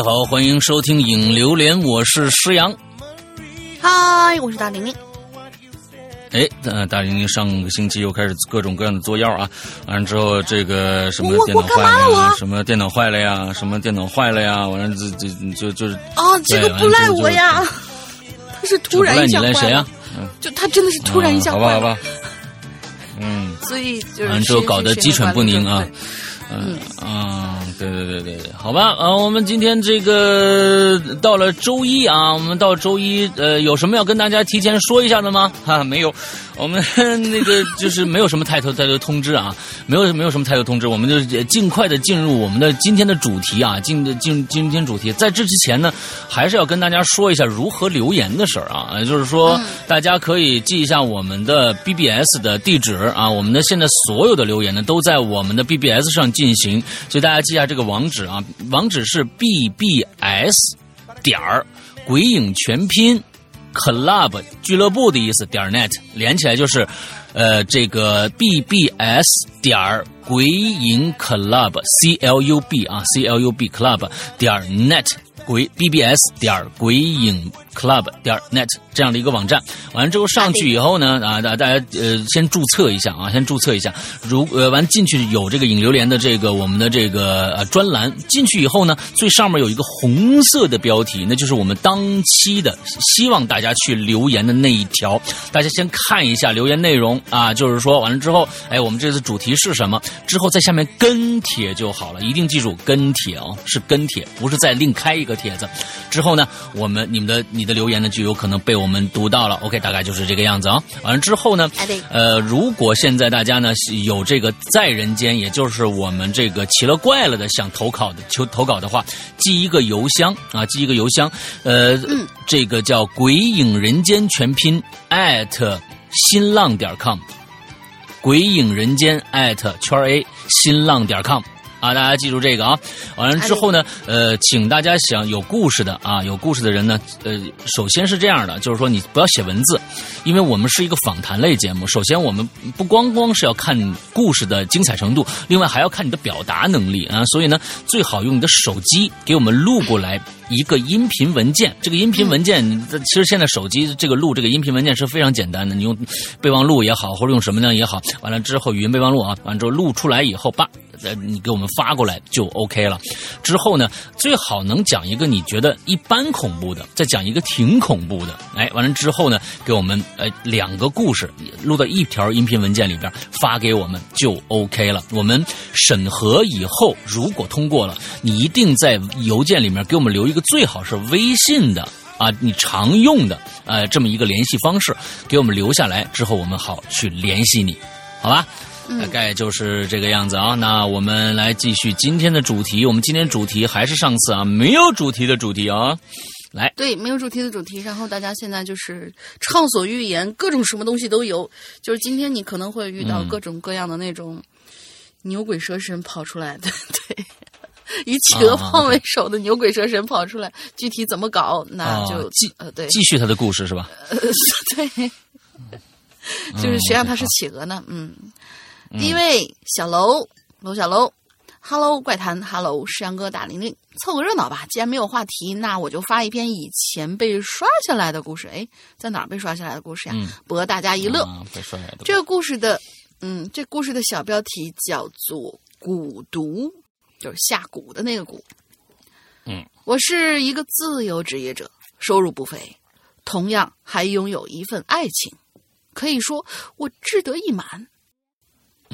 大家好，欢迎收听《影流连》，我是施阳。嗨，我是大玲玲。哎，呃，大玲玲上个星期又开始各种各样的作妖啊！完了之后，这个什么电脑坏了呀，什么电脑坏了呀，什么电脑坏了呀，完了这这就就是啊，这个不赖我呀，他是突然一下坏了。谁呀？就他真的是突然一下坏了。好吧，好吧。嗯。所以就是完了之后搞得鸡犬不宁啊。嗯啊，对对对对对，好吧，啊，我们今天这个到了周一啊，我们到周一，呃，有什么要跟大家提前说一下的吗？哈，没有，我们那个就是没有什么太多太多通知啊，没有没有什么太多通知，我们就尽快的进入我们的今天的主题啊，进进今天主题，在这之前呢，还是要跟大家说一下如何留言的事儿啊，也就是说，大家可以记一下我们的 BBS 的地址啊，我们的现在所有的留言呢都在我们的 BBS 上。进行，所以大家记下这个网址啊，网址是 bbs 点儿鬼影全拼 club 俱乐部的意思点 net 连起来就是，呃，这个 bbs 点鬼影 club c l u b 啊 c l u b club 点 net 鬼 bbs 点鬼影。Club 点 net 这样的一个网站，完了之后上去以后呢，啊，大大家呃先注册一下啊，先注册一下。如呃完进去有这个引流连的这个我们的这个呃专栏，进去以后呢，最上面有一个红色的标题，那就是我们当期的希望大家去留言的那一条。大家先看一下留言内容啊，就是说完了之后，哎，我们这次主题是什么？之后在下面跟帖就好了，一定记住跟帖哦，是跟帖，不是再另开一个帖子。之后呢，我们你们的。你的留言呢，就有可能被我们读到了。OK，大概就是这个样子啊。完了之后呢，呃，如果现在大家呢有这个在人间，也就是我们这个奇了怪了的想投稿的求投稿的话，寄一个邮箱啊，寄一个邮箱，呃，这个叫鬼影人间全拼 at 新浪点 com，鬼影人间 at 圈 a 新浪点 com。啊，大家记住这个啊！完了之后呢，呃，请大家想有故事的啊，有故事的人呢，呃，首先是这样的，就是说你不要写文字，因为我们是一个访谈类节目。首先，我们不光光是要看故事的精彩程度，另外还要看你的表达能力啊。所以呢，最好用你的手机给我们录过来一个音频文件。这个音频文件，其实现在手机这个录这个音频文件是非常简单的，你用备忘录也好，或者用什么呢也好，完了之后语音备忘录啊，完了之后录出来以后，叭。呃，你给我们发过来就 OK 了。之后呢，最好能讲一个你觉得一般恐怖的，再讲一个挺恐怖的。哎，完了之后呢，给我们呃两个故事录到一条音频文件里边发给我们就 OK 了。我们审核以后，如果通过了，你一定在邮件里面给我们留一个最好是微信的啊，你常用的呃这么一个联系方式，给我们留下来之后，我们好去联系你，好吧？大概就是这个样子啊。那我们来继续今天的主题。我们今天主题还是上次啊，没有主题的主题啊。来，对，没有主题的主题。然后大家现在就是畅所欲言，各种什么东西都有。就是今天你可能会遇到各种各样的那种牛鬼蛇神跑出来的，对，以企鹅胖为首的牛鬼蛇神跑出来。具体怎么搞，那就继呃对，继续他的故事是吧？呃 对，就是谁让他是企鹅呢？嗯。第一位小楼楼小楼，Hello 怪谈，Hello 石阳哥大玲玲，凑个热闹吧。既然没有话题，那我就发一篇以前被刷下来的故事。哎，在哪儿被刷下来的故事呀？博大家一乐。这个故事的，嗯，这故事的小标题叫做“蛊毒”，就是下蛊的那个蛊。嗯，我是一个自由职业者，收入不菲，同样还拥有一份爱情，可以说我志得意满。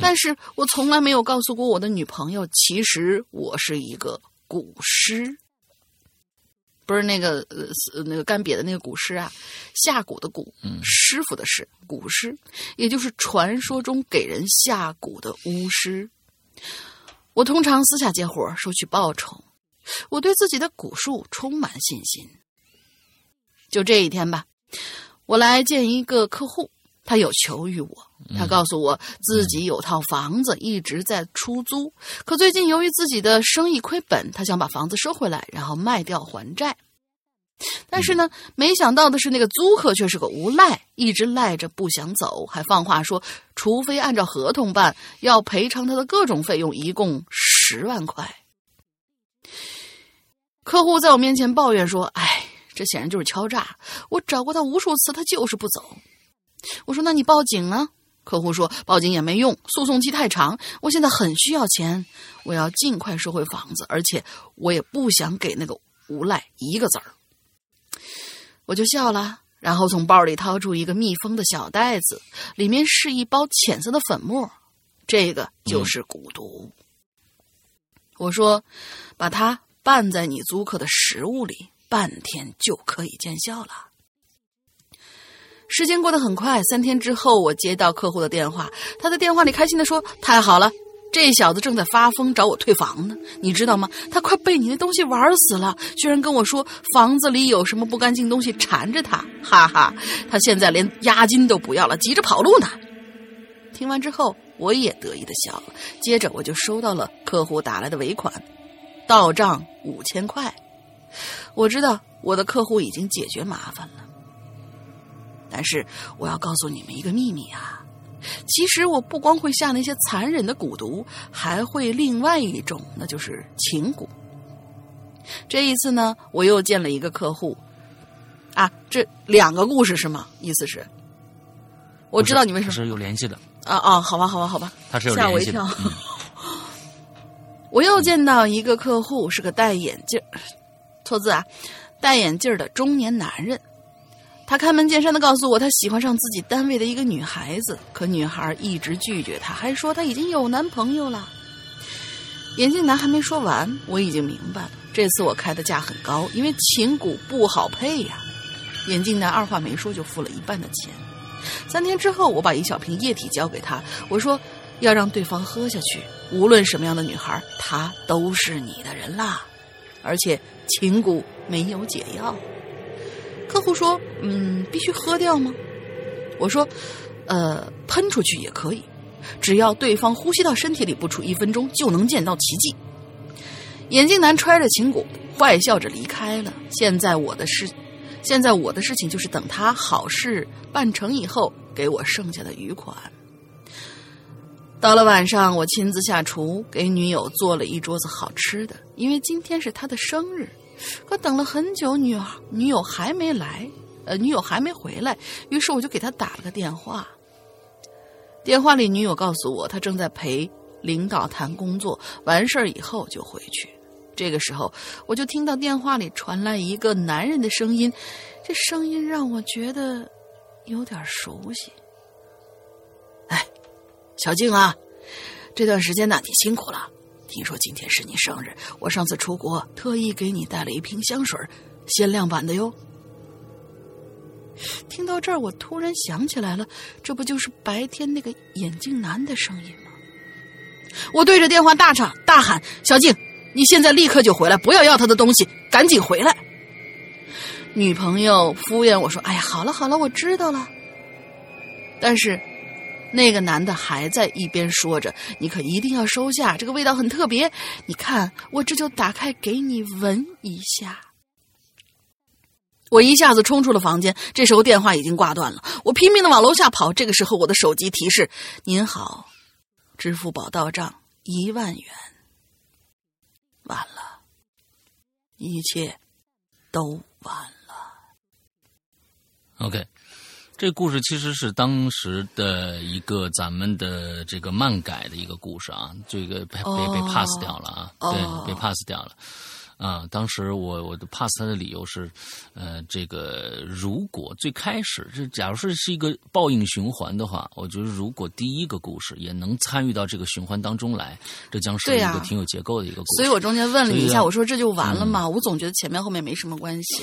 但是我从来没有告诉过我的女朋友，其实我是一个蛊师，不是那个呃那个干瘪的那个蛊师啊，下蛊的蛊，师傅的师，蛊师，也就是传说中给人下蛊的巫师。我通常私下接活收取报酬，我对自己的蛊术充满信心。就这一天吧，我来见一个客户。他有求于我，他告诉我自己有套房子一直在出租，可最近由于自己的生意亏本，他想把房子收回来，然后卖掉还债。但是呢，没想到的是，那个租客却是个无赖，一直赖着不想走，还放话说，除非按照合同办，要赔偿他的各种费用，一共十万块。客户在我面前抱怨说：“哎，这显然就是敲诈！我找过他无数次，他就是不走。”我说：“那你报警啊？”客户说：“报警也没用，诉讼期太长。我现在很需要钱，我要尽快收回房子，而且我也不想给那个无赖一个子儿。”我就笑了，然后从包里掏出一个密封的小袋子，里面是一包浅色的粉末，这个就是蛊毒。我说：“把它拌在你租客的食物里，半天就可以见效了。”时间过得很快，三天之后，我接到客户的电话，他在电话里开心的说：“太好了，这小子正在发疯找我退房呢，你知道吗？他快被你那东西玩死了，居然跟我说房子里有什么不干净东西缠着他，哈哈！他现在连押金都不要了，急着跑路呢。”听完之后，我也得意的笑了。接着，我就收到了客户打来的尾款，到账五千块。我知道我的客户已经解决麻烦了。但是我要告诉你们一个秘密啊！其实我不光会下那些残忍的蛊毒，还会另外一种，那就是情蛊。这一次呢，我又见了一个客户，啊，这两个故事是吗？意思是，我知道你为什么是有联系的啊啊！好吧，好吧，好吧，他是有吓我一跳。我又见到一个客户，是个戴眼镜，错字啊，戴眼镜的中年男人。他开门见山的告诉我，他喜欢上自己单位的一个女孩子，可女孩一直拒绝他，还说他已经有男朋友了。眼镜男还没说完，我已经明白了，这次我开的价很高，因为琴骨不好配呀。眼镜男二话没说就付了一半的钱。三天之后，我把一小瓶液体交给他，我说要让对方喝下去，无论什么样的女孩，她都是你的人啦。而且琴骨没有解药。客户说：“嗯，必须喝掉吗？”我说：“呃，喷出去也可以，只要对方呼吸到身体里不出一分钟，就能见到奇迹。”眼镜男揣着琴骨，坏笑着离开了。现在我的事，现在我的事情就是等他好事办成以后，给我剩下的余款。到了晚上，我亲自下厨，给女友做了一桌子好吃的，因为今天是她的生日。可等了很久，女女友还没来，呃，女友还没回来，于是我就给他打了个电话。电话里，女友告诉我，她正在陪领导谈工作，完事儿以后就回去。这个时候，我就听到电话里传来一个男人的声音，这声音让我觉得有点熟悉。哎，小静啊，这段时间呢，你辛苦了。听说今天是你生日，我上次出国特意给你带了一瓶香水，限量版的哟。听到这儿，我突然想起来了，这不就是白天那个眼镜男的声音吗？我对着电话大唱大喊：“小静，你现在立刻就回来，不要要他的东西，赶紧回来！”女朋友敷衍我说：“哎呀，好了好了，我知道了。”但是。那个男的还在一边说着：“你可一定要收下，这个味道很特别。你看，我这就打开给你闻一下。”我一下子冲出了房间，这时候电话已经挂断了。我拼命的往楼下跑，这个时候我的手机提示：“您好，支付宝到账一万元。”完了，一切都完了。OK，这故事其实是当时的一个咱们的这个漫改的一个故事啊，这个被被被 pass 掉了啊，哦对，被 pass 掉了。啊，当时我我的 pass 他的理由是，呃，这个如果最开始这假如说是一个报应循环的话，我觉得如果第一个故事也能参与到这个循环当中来，这将是一个挺有结构的一个故事。所以我中间问了你一下，啊我说这就完了吗？我总觉得前面后面没什么关系，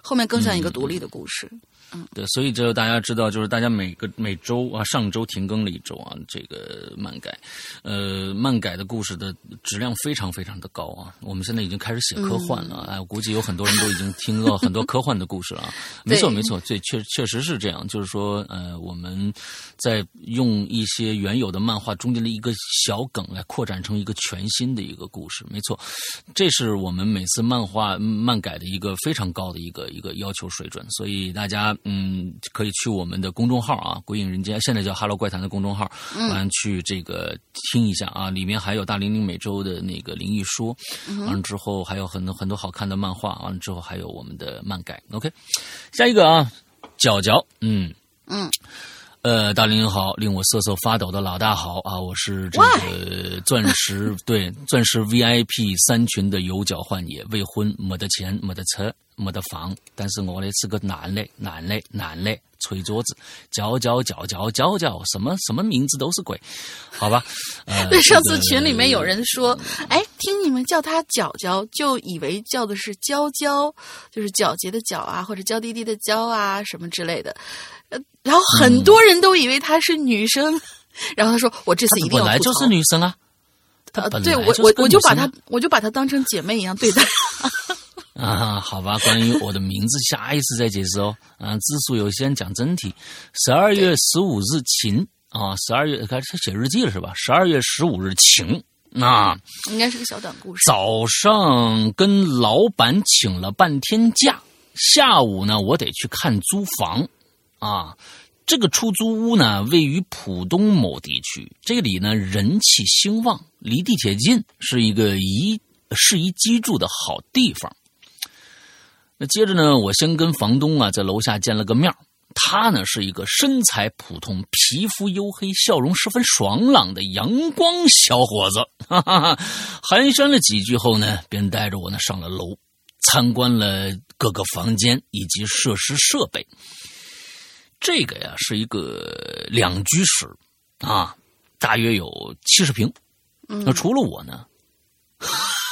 后面更像一个独立的故事。对，所以这大家知道，就是大家每个每周啊，上周停更了一周啊，这个漫改，呃，漫改的故事的质量非常非常的高啊。我们现在已经开始写科幻了，哎，我估计有很多人都已经听到很多科幻的故事了啊。没错，没错，这确确实是这样，就是说，呃，我们在用一些原有的漫画中间的一个小梗来扩展成一个全新的一个故事。没错，这是我们每次漫画漫改的一个非常高的一个一个要求水准，所以大家嗯，可以去我们的公众号啊，“鬼影人间”，现在叫 “Hello 怪谈”的公众号，完去这个听一下啊，里面还有大玲玲每周的那个灵异说，完了之后还有很多很多好看的漫画，完了之后还有我们的漫改。OK，下一个啊，角角，嗯嗯。呃，大林好，令我瑟瑟发抖的老大好啊！我是这个钻石对钻石 VIP 三群的有脚换野未婚，没得钱，没得车，没得房，但是我呢是个男的，男的，男的，捶桌子，叫叫叫叫叫叫，什么什么名字都是鬼，好吧？对，上次群里面有人说，哎，听你们叫他角角，就以为叫的是娇娇，就是皎洁的皎啊，或者娇滴滴的娇啊，什么之类的。然后很多人都以为她是女生，然后他说：“我这次一定要本来就是女生啊，呃，对我我我就把她我就把她当成姐妹一样对待。啊，好吧，关于我的名字，下一次再解释哦。啊，字数有限，讲真题。十二月十五日晴啊，十二月开始写日记了是吧？十二月十五日晴，那应该是个小短故事。早上跟老板请了半天假，下午呢，我得去看租房。啊，这个出租屋呢，位于浦东某地区，这里呢人气兴旺，离地铁近，是一个宜适宜居住的好地方。那接着呢，我先跟房东啊在楼下见了个面他呢是一个身材普通、皮肤黝黑、笑容十分爽朗的阳光小伙子。哈哈哈，寒暄了几句后呢，便带着我呢上了楼，参观了各个房间以及设施设备。这个呀是一个两居室，啊，大约有七十平。那除了我呢，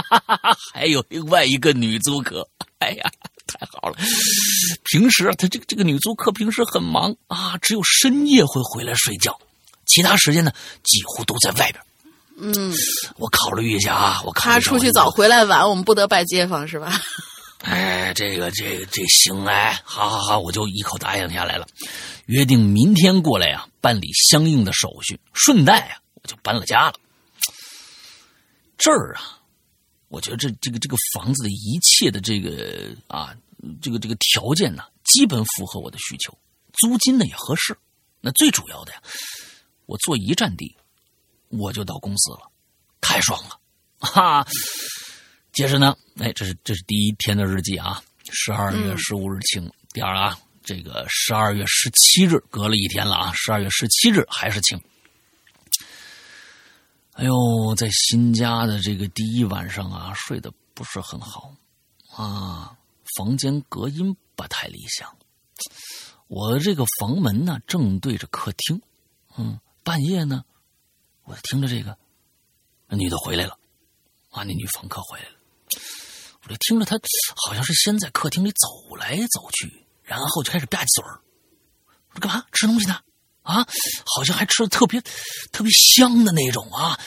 还有另外一个女租客。哎呀，太好了！平时他这个这个女租客平时很忙啊，只有深夜会回来睡觉，其他时间呢几乎都在外边。嗯，我考虑一下啊，我考虑他出去早回来晚，我们不得拜街坊是吧？哎，这个，这个，这行哎，好好好，我就一口答应下来了，约定明天过来呀，办理相应的手续，顺带啊，我就搬了家了。这儿啊，我觉得这这个这个房子的一切的这个啊，这个这个条件呢，基本符合我的需求，租金呢也合适。那最主要的呀，我坐一站地，我就到公司了，太爽了，哈。接着呢，哎，这是这是第一天的日记啊，十二月十五日晴。第二啊，这个十二月十七日隔了一天了啊，十二月十七日还是晴。哎呦，在新家的这个第一晚上啊，睡得不是很好啊，房间隔音不太理想。我这个房门呢正对着客厅，嗯，半夜呢，我听着这个那女的回来了，啊，那女房客回来了。我就听着她好像是先在客厅里走来走去，然后就开始吧唧嘴儿。干嘛？吃东西呢？啊，好像还吃的特别特别香的那种啊，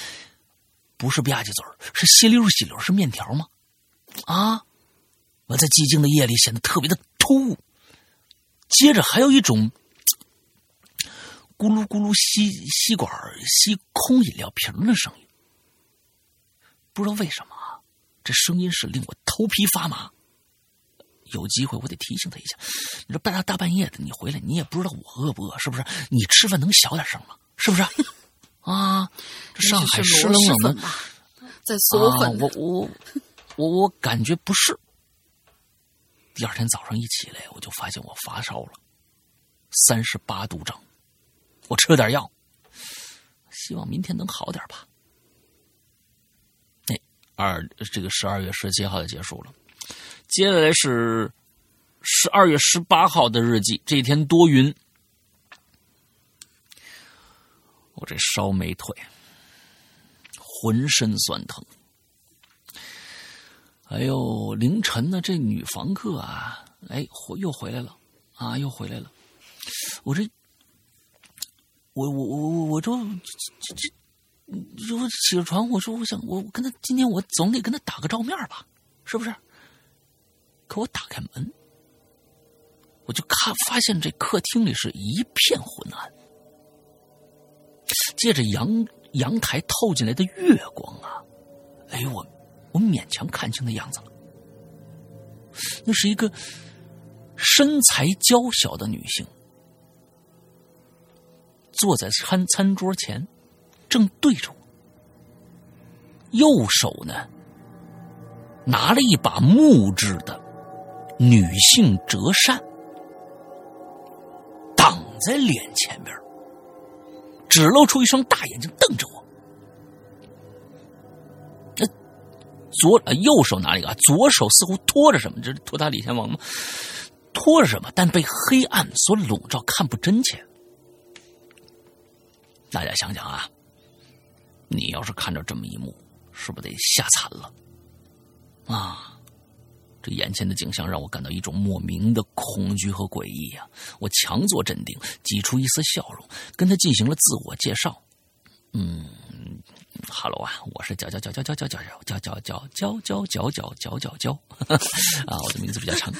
不是吧唧嘴儿，是吸溜吸溜，是面条吗？啊，我在寂静的夜里显得特别的突兀。接着还有一种咕噜咕噜吸吸管吸空饮料瓶的声音，不知道为什么。这声音是令我头皮发麻。有机会我得提醒他一下。你说半大半夜的你回来，你也不知道我饿不饿，是不是？你吃饭能小点声吗？是不是？啊，这上海湿冷冷的，在嗦粉。我我我我感觉不是。第二天早上一起来，我就发现我发烧了，三十八度整。我吃了点药，希望明天能好点吧。二这个十二月十七号就结束了，接下来是十二月十八号的日记。这一天多云，我这烧没退，浑身酸疼。哎呦，凌晨呢，这女房客啊，哎，回又回来了啊，又回来了。我这，我我我我我就这这。我起了床，我说我想我跟他今天我总得跟他打个照面吧，是不是？可我打开门，我就看发现这客厅里是一片昏暗，借着阳阳台透进来的月光啊，哎呦我我勉强看清的样子了，那是一个身材娇小的女性，坐在餐餐桌前，正对着我，右手呢拿了一把木质的女性折扇，挡在脸前边，只露出一双大眼睛瞪着我。左呃右手拿了一个，左手似乎托着什么，这是托塔李天王吗？托着什么？但被黑暗所笼罩，看不真切。大家想想啊，你要是看着这么一幕，是不是得吓惨了？啊！这眼前的景象让我感到一种莫名的恐惧和诡异呀！我强作镇定，挤出一丝笑容，跟他进行了自我介绍。嗯。哈喽啊，我是叫叫叫叫叫叫叫叫叫叫叫叫叫叫叫叫啊，我的名字比较长，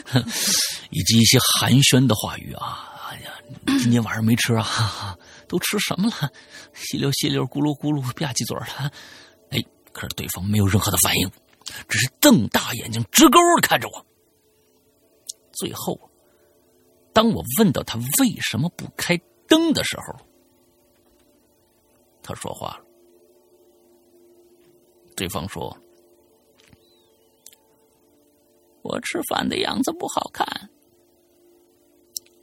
以及一些寒暄的话语啊。哎呀，今天晚上没吃啊？都吃什么了？吸溜吸溜，咕噜咕噜，吧唧嘴了。哎，可是对方没有任何的反应，只是瞪大眼睛，直勾的看着我。最后，当我问到他为什么不开灯的时候，他说话了。对方说：“我吃饭的样子不好看，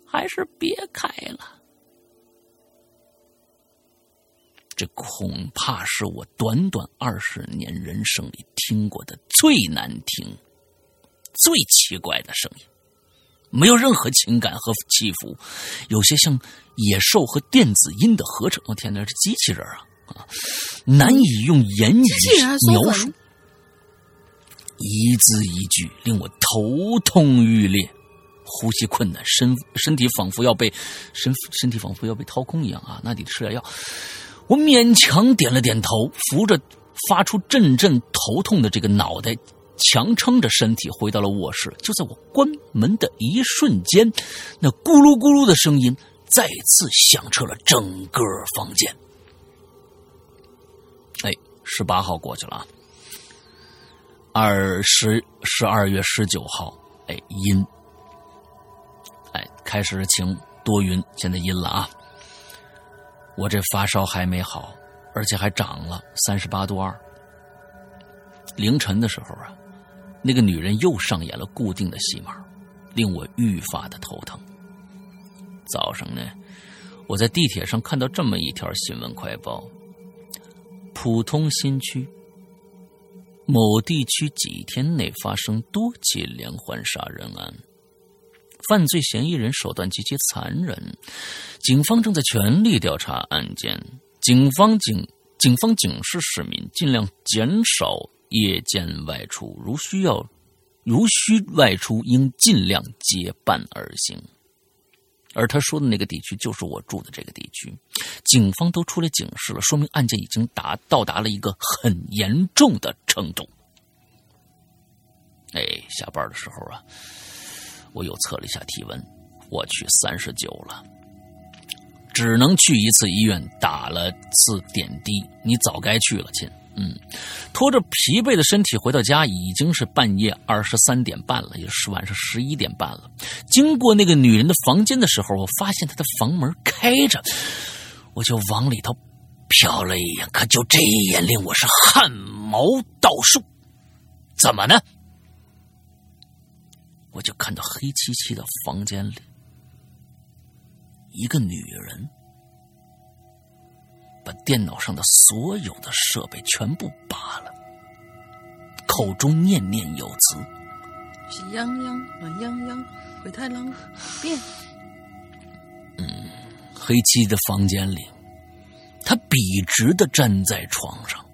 还是别开了。这恐怕是我短短二十年人生里听过的最难听、最奇怪的声音，没有任何情感和起伏，有些像野兽和电子音的合成。我天哪，是机器人啊！”难以用言语描述，一字一句令我头痛欲裂，呼吸困难，身身体仿佛要被身身体仿佛要被掏空一样啊！那得吃点药。我勉强点了点头，扶着发出阵阵头痛的这个脑袋，强撑着身体回到了卧室。就在我关门的一瞬间，那咕噜咕噜的声音再次响彻了整个房间。哎，十八号过去了啊，二十十二月十九号，哎阴，哎开始晴多云，现在阴了啊。我这发烧还没好，而且还涨了三十八度二。凌晨的时候啊，那个女人又上演了固定的戏码，令我愈发的头疼。早上呢，我在地铁上看到这么一条新闻快报。普通新区某地区几天内发生多起连环杀人案，犯罪嫌疑人手段极其残忍，警方正在全力调查案件。警方警警方警示市民尽量减少夜间外出，如需要如需外出，应尽量结伴而行。而他说的那个地区就是我住的这个地区，警方都出来警示了，说明案件已经达到达了一个很严重的程度。哎，下班的时候啊，我又测了一下体温，我去三十九了，只能去一次医院打了次点滴。你早该去了，亲。嗯，拖着疲惫的身体回到家，已经是半夜二十三点半了，也是晚上十一点半了。经过那个女人的房间的时候，我发现她的房门开着，我就往里头瞟了一眼，可就这一眼令我是汗毛倒竖。怎么呢？我就看到黑漆漆的房间里，一个女人。把电脑上的所有的设备全部拔了，口中念念有词：“喜羊羊，暖洋洋，灰太狼，变。”嗯，黑漆的房间里，他笔直的站在床上，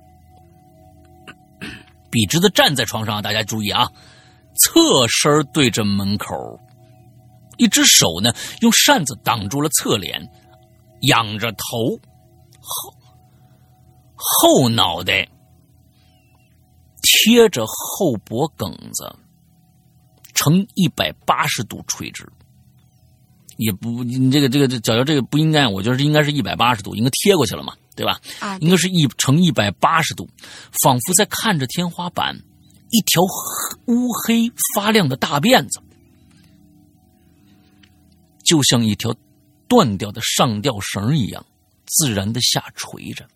笔直的站在床上，大家注意啊，侧身对着门口，一只手呢用扇子挡住了侧脸，仰着头。后后脑袋贴着后脖梗子，呈一百八十度垂直，也不，你这个这个这脚脚这个不应该，我觉得应该是一百八十度，应该贴过去了嘛，对吧？啊，应该是一呈一百八十度，仿佛在看着天花板，一条乌黑发亮的大辫子，就像一条断掉的上吊绳一样，自然的下垂着。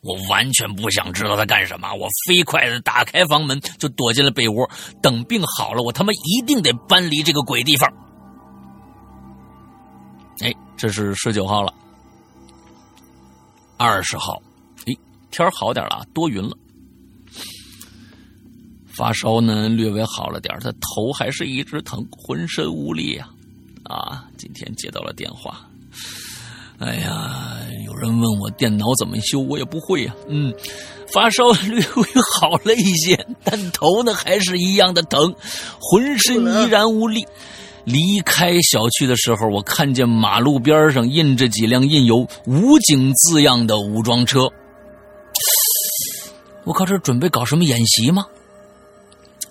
我完全不想知道他干什么，我飞快的打开房门，就躲进了被窝。等病好了，我他妈一定得搬离这个鬼地方。哎，这是十九号了，二十号，哎，天好点了，多云了。发烧呢，略微好了点他头还是一直疼，浑身无力呀。啊，今天接到了电话。哎呀，有人问我电脑怎么修，我也不会呀。嗯，发烧略微好了一些，但头呢还是一样的疼，浑身依然无力。离开小区的时候，我看见马路边上印着几辆印有“武警”字样的武装车。我靠，这准备搞什么演习吗？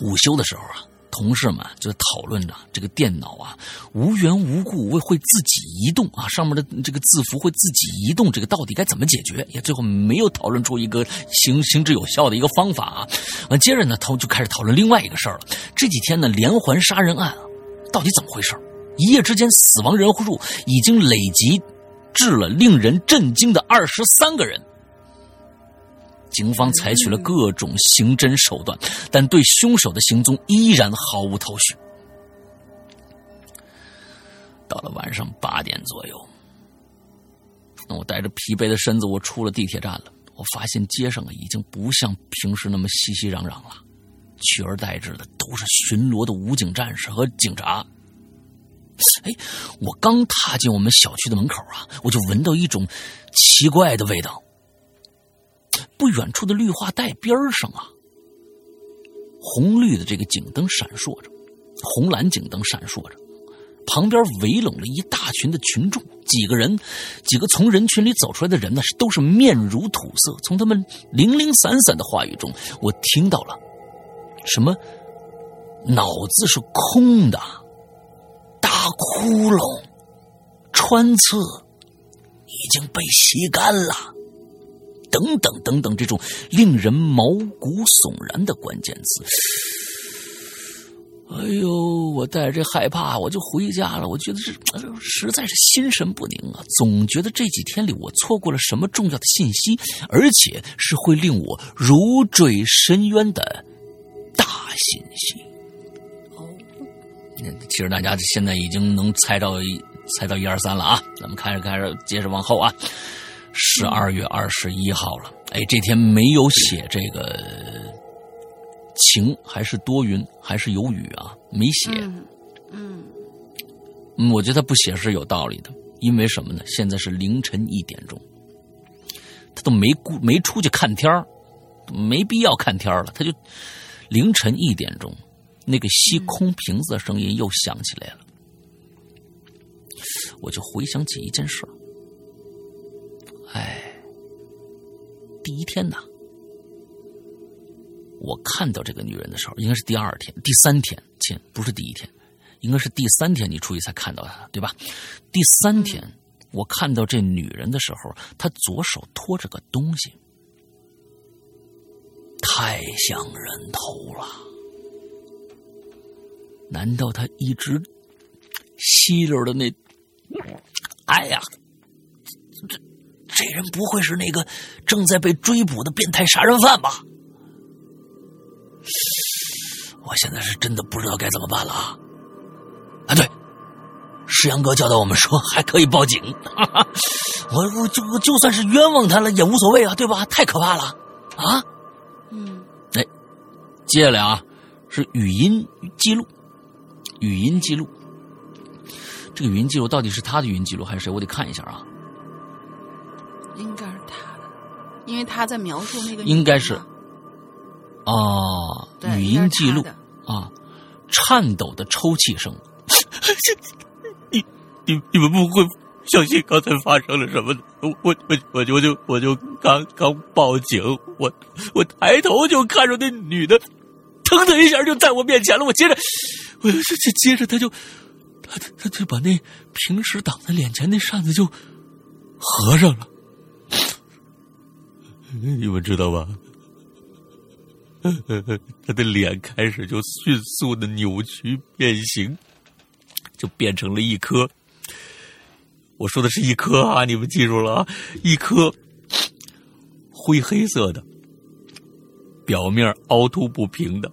午休的时候啊。同事们就讨论着这个电脑啊，无缘无故会会自己移动啊，上面的这个字符会自己移动，这个到底该怎么解决？也最后没有讨论出一个行行之有效的一个方法啊。接着呢，他们就开始讨论另外一个事儿了。这几天呢，连环杀人案啊到底怎么回事？一夜之间，死亡人数已经累积至了令人震惊的二十三个人。警方采取了各种刑侦手段，但对凶手的行踪依然毫无头绪。到了晚上八点左右，那我带着疲惫的身子，我出了地铁站了。我发现街上啊，已经不像平时那么熙熙攘攘了，取而代之的都是巡逻的武警战士和警察。哎，我刚踏进我们小区的门口啊，我就闻到一种奇怪的味道。不远处的绿化带边上啊，红绿的这个警灯闪烁着，红蓝警灯闪烁着，旁边围拢了一大群的群众，几个人，几个从人群里走出来的人呢，都是面如土色。从他们零零散散的话语中，我听到了什么脑子是空的，大窟窿，穿刺已经被吸干了。等等等等，这种令人毛骨悚然的关键词。哎呦，我带着这害怕，我就回家了。我觉得这实在是心神不宁啊，总觉得这几天里我错过了什么重要的信息，而且是会令我如坠深渊的大信息。其实大家现在已经能猜到猜到一二三了啊，咱们开始开始接着往后啊。十二月二十一号了，哎，这天没有写这个晴还是多云还是有雨啊？没写，嗯，嗯，我觉得他不写是有道理的，因为什么呢？现在是凌晨一点钟，他都没顾没出去看天没必要看天了，他就凌晨一点钟，那个吸空瓶子的声音又响起来了，我就回想起一件事儿。哎，第一天呢，我看到这个女人的时候，应该是第二天、第三天，亲，不是第一天，应该是第三天你出去才看到她，对吧？第三天我看到这女人的时候，她左手托着个东西，太像人头了。难道她一直吸溜的那？哎呀，这。这人不会是那个正在被追捕的变态杀人犯吧？我现在是真的不知道该怎么办了啊！啊，对，石阳哥教导我们说还可以报警。我我就就算是冤枉他了也无所谓啊，对吧？太可怕了啊！嗯，哎，接下来啊是语音记录，语音记录。这个语音记录到底是他的语音记录还是谁？我得看一下啊。应该是他的，因为他在描述那个。应该是，啊，语音记录啊，颤抖的抽泣声。你你你们不会相信刚才发生了什么？我我我就我就我就刚刚报警，我我抬头就看着那女的，腾的一下就在我面前了。我接着，我接接着他就他他就把那平时挡在脸前那扇子就合上了。你们知道吧？他的脸开始就迅速的扭曲变形，就变成了一颗。我说的是一颗啊，你们记住了啊，一颗灰黑色的，表面凹凸不平的，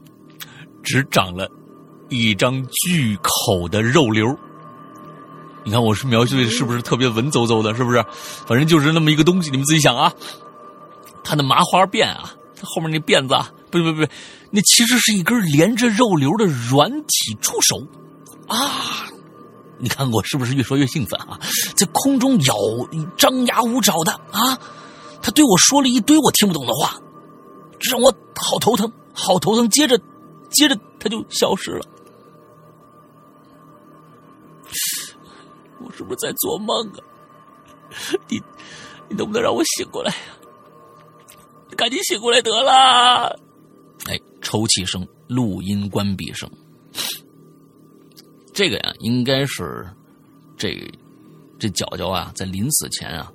只长了一张巨口的肉瘤。你看，我是描述的是不是特别文绉绉的？是不是？反正就是那么一个东西，你们自己想啊。它的麻花辫啊，它后面那辫子啊，不不不，那其实是一根连着肉瘤的软体触手啊。你看我是不是越说越兴奋啊？在空中咬，张牙舞爪的啊！他对我说了一堆我听不懂的话，这让我好头疼，好头疼。接着，接着他就消失了。我是不是在做梦啊？你，你能不能让我醒过来呀？赶紧醒过来得了！哎，抽泣声，录音关闭声。这个呀，应该是这这角角啊，在临死前啊，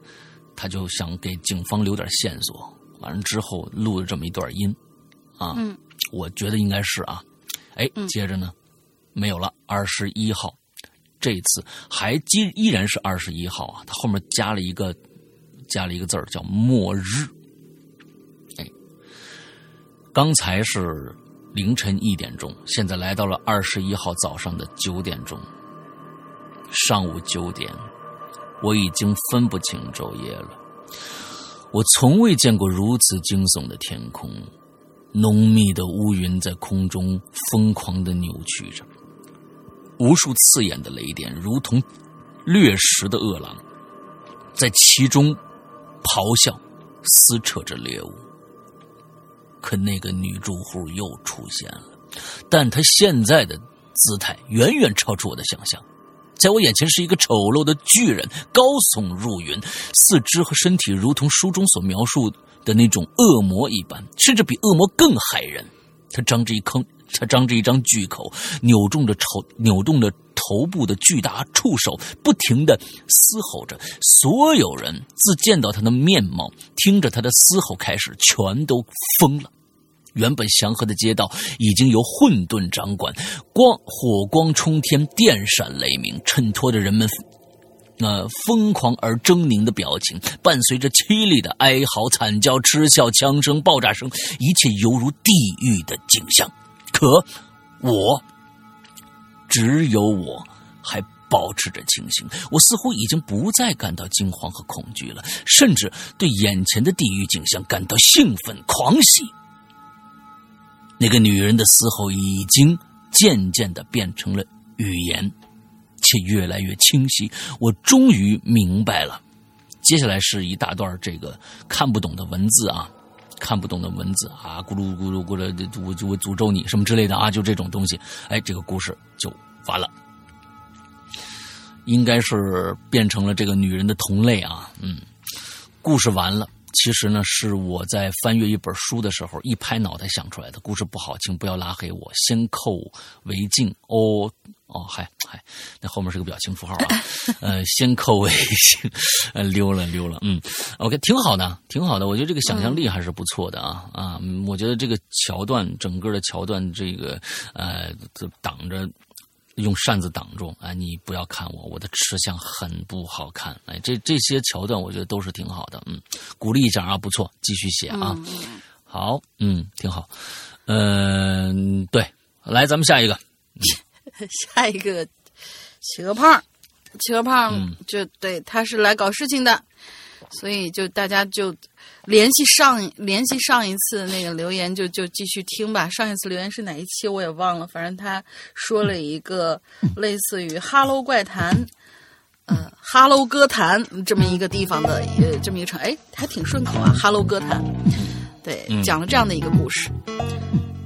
他就想给警方留点线索。完了之后录了这么一段音啊，我觉得应该是啊。哎，接着呢，没有了。二十一号。这次还依依然是二十一号啊，他后面加了一个加了一个字儿叫末日。哎，刚才是凌晨一点钟，现在来到了二十一号早上的九点钟。上午九点，我已经分不清昼夜了。我从未见过如此惊悚的天空，浓密的乌云在空中疯狂的扭曲着。无数刺眼的雷电，如同掠食的饿狼，在其中咆哮、撕扯着猎物。可那个女住户又出现了，但她现在的姿态远远超出我的想象。在我眼前是一个丑陋的巨人，高耸入云，四肢和身体如同书中所描述的那种恶魔一般，甚至比恶魔更骇人。他张着一坑。他张着一张巨口，扭动着头，扭动着头部的巨大触手，不停的嘶吼着。所有人自见到他的面貌，听着他的嘶吼开始，全都疯了。原本祥和的街道已经由混沌掌管，光火光冲天，电闪雷鸣，衬托着人们那疯狂而狰狞的表情，伴随着凄厉的哀嚎、惨叫、嗤笑、枪声、爆炸声，一切犹如地狱的景象。可，我只有我还保持着清醒。我似乎已经不再感到惊慌和恐惧了，甚至对眼前的地狱景象感到兴奋狂喜。那个女人的嘶吼已经渐渐的变成了语言，且越来越清晰。我终于明白了。接下来是一大段这个看不懂的文字啊。看不懂的文字啊，咕噜咕噜咕噜，我就会诅咒你什么之类的啊，就这种东西，哎，这个故事就完了，应该是变成了这个女人的同类啊，嗯，故事完了。其实呢，是我在翻阅一本书的时候一拍脑袋想出来的。故事不好，请不要拉黑我。先扣为敬哦哦，嗨嗨，那后面是个表情符号啊。呃，先扣为敬，呃，溜了溜了，嗯，OK，挺好的，挺好的。我觉得这个想象力还是不错的啊啊，我觉得这个桥段，整个的桥段，这个呃，挡着。用扇子挡住哎！你不要看我，我的吃相很不好看。哎，这这些桥段我觉得都是挺好的，嗯，鼓励一下啊，不错，继续写啊。好，嗯，挺好。嗯，对，来，咱们下一个。下一个，企鹅胖，企鹅胖就对，他是来搞事情的，所以就大家就。联系上联系上一次那个留言，就就继续听吧。上一次留言是哪一期我也忘了，反正他说了一个 类似于“哈喽怪谈”呃“哈喽歌坛”这么一个地方的呃这么一个城，哎，还挺顺口啊，“哈喽歌坛”。对，讲了这样的一个故事：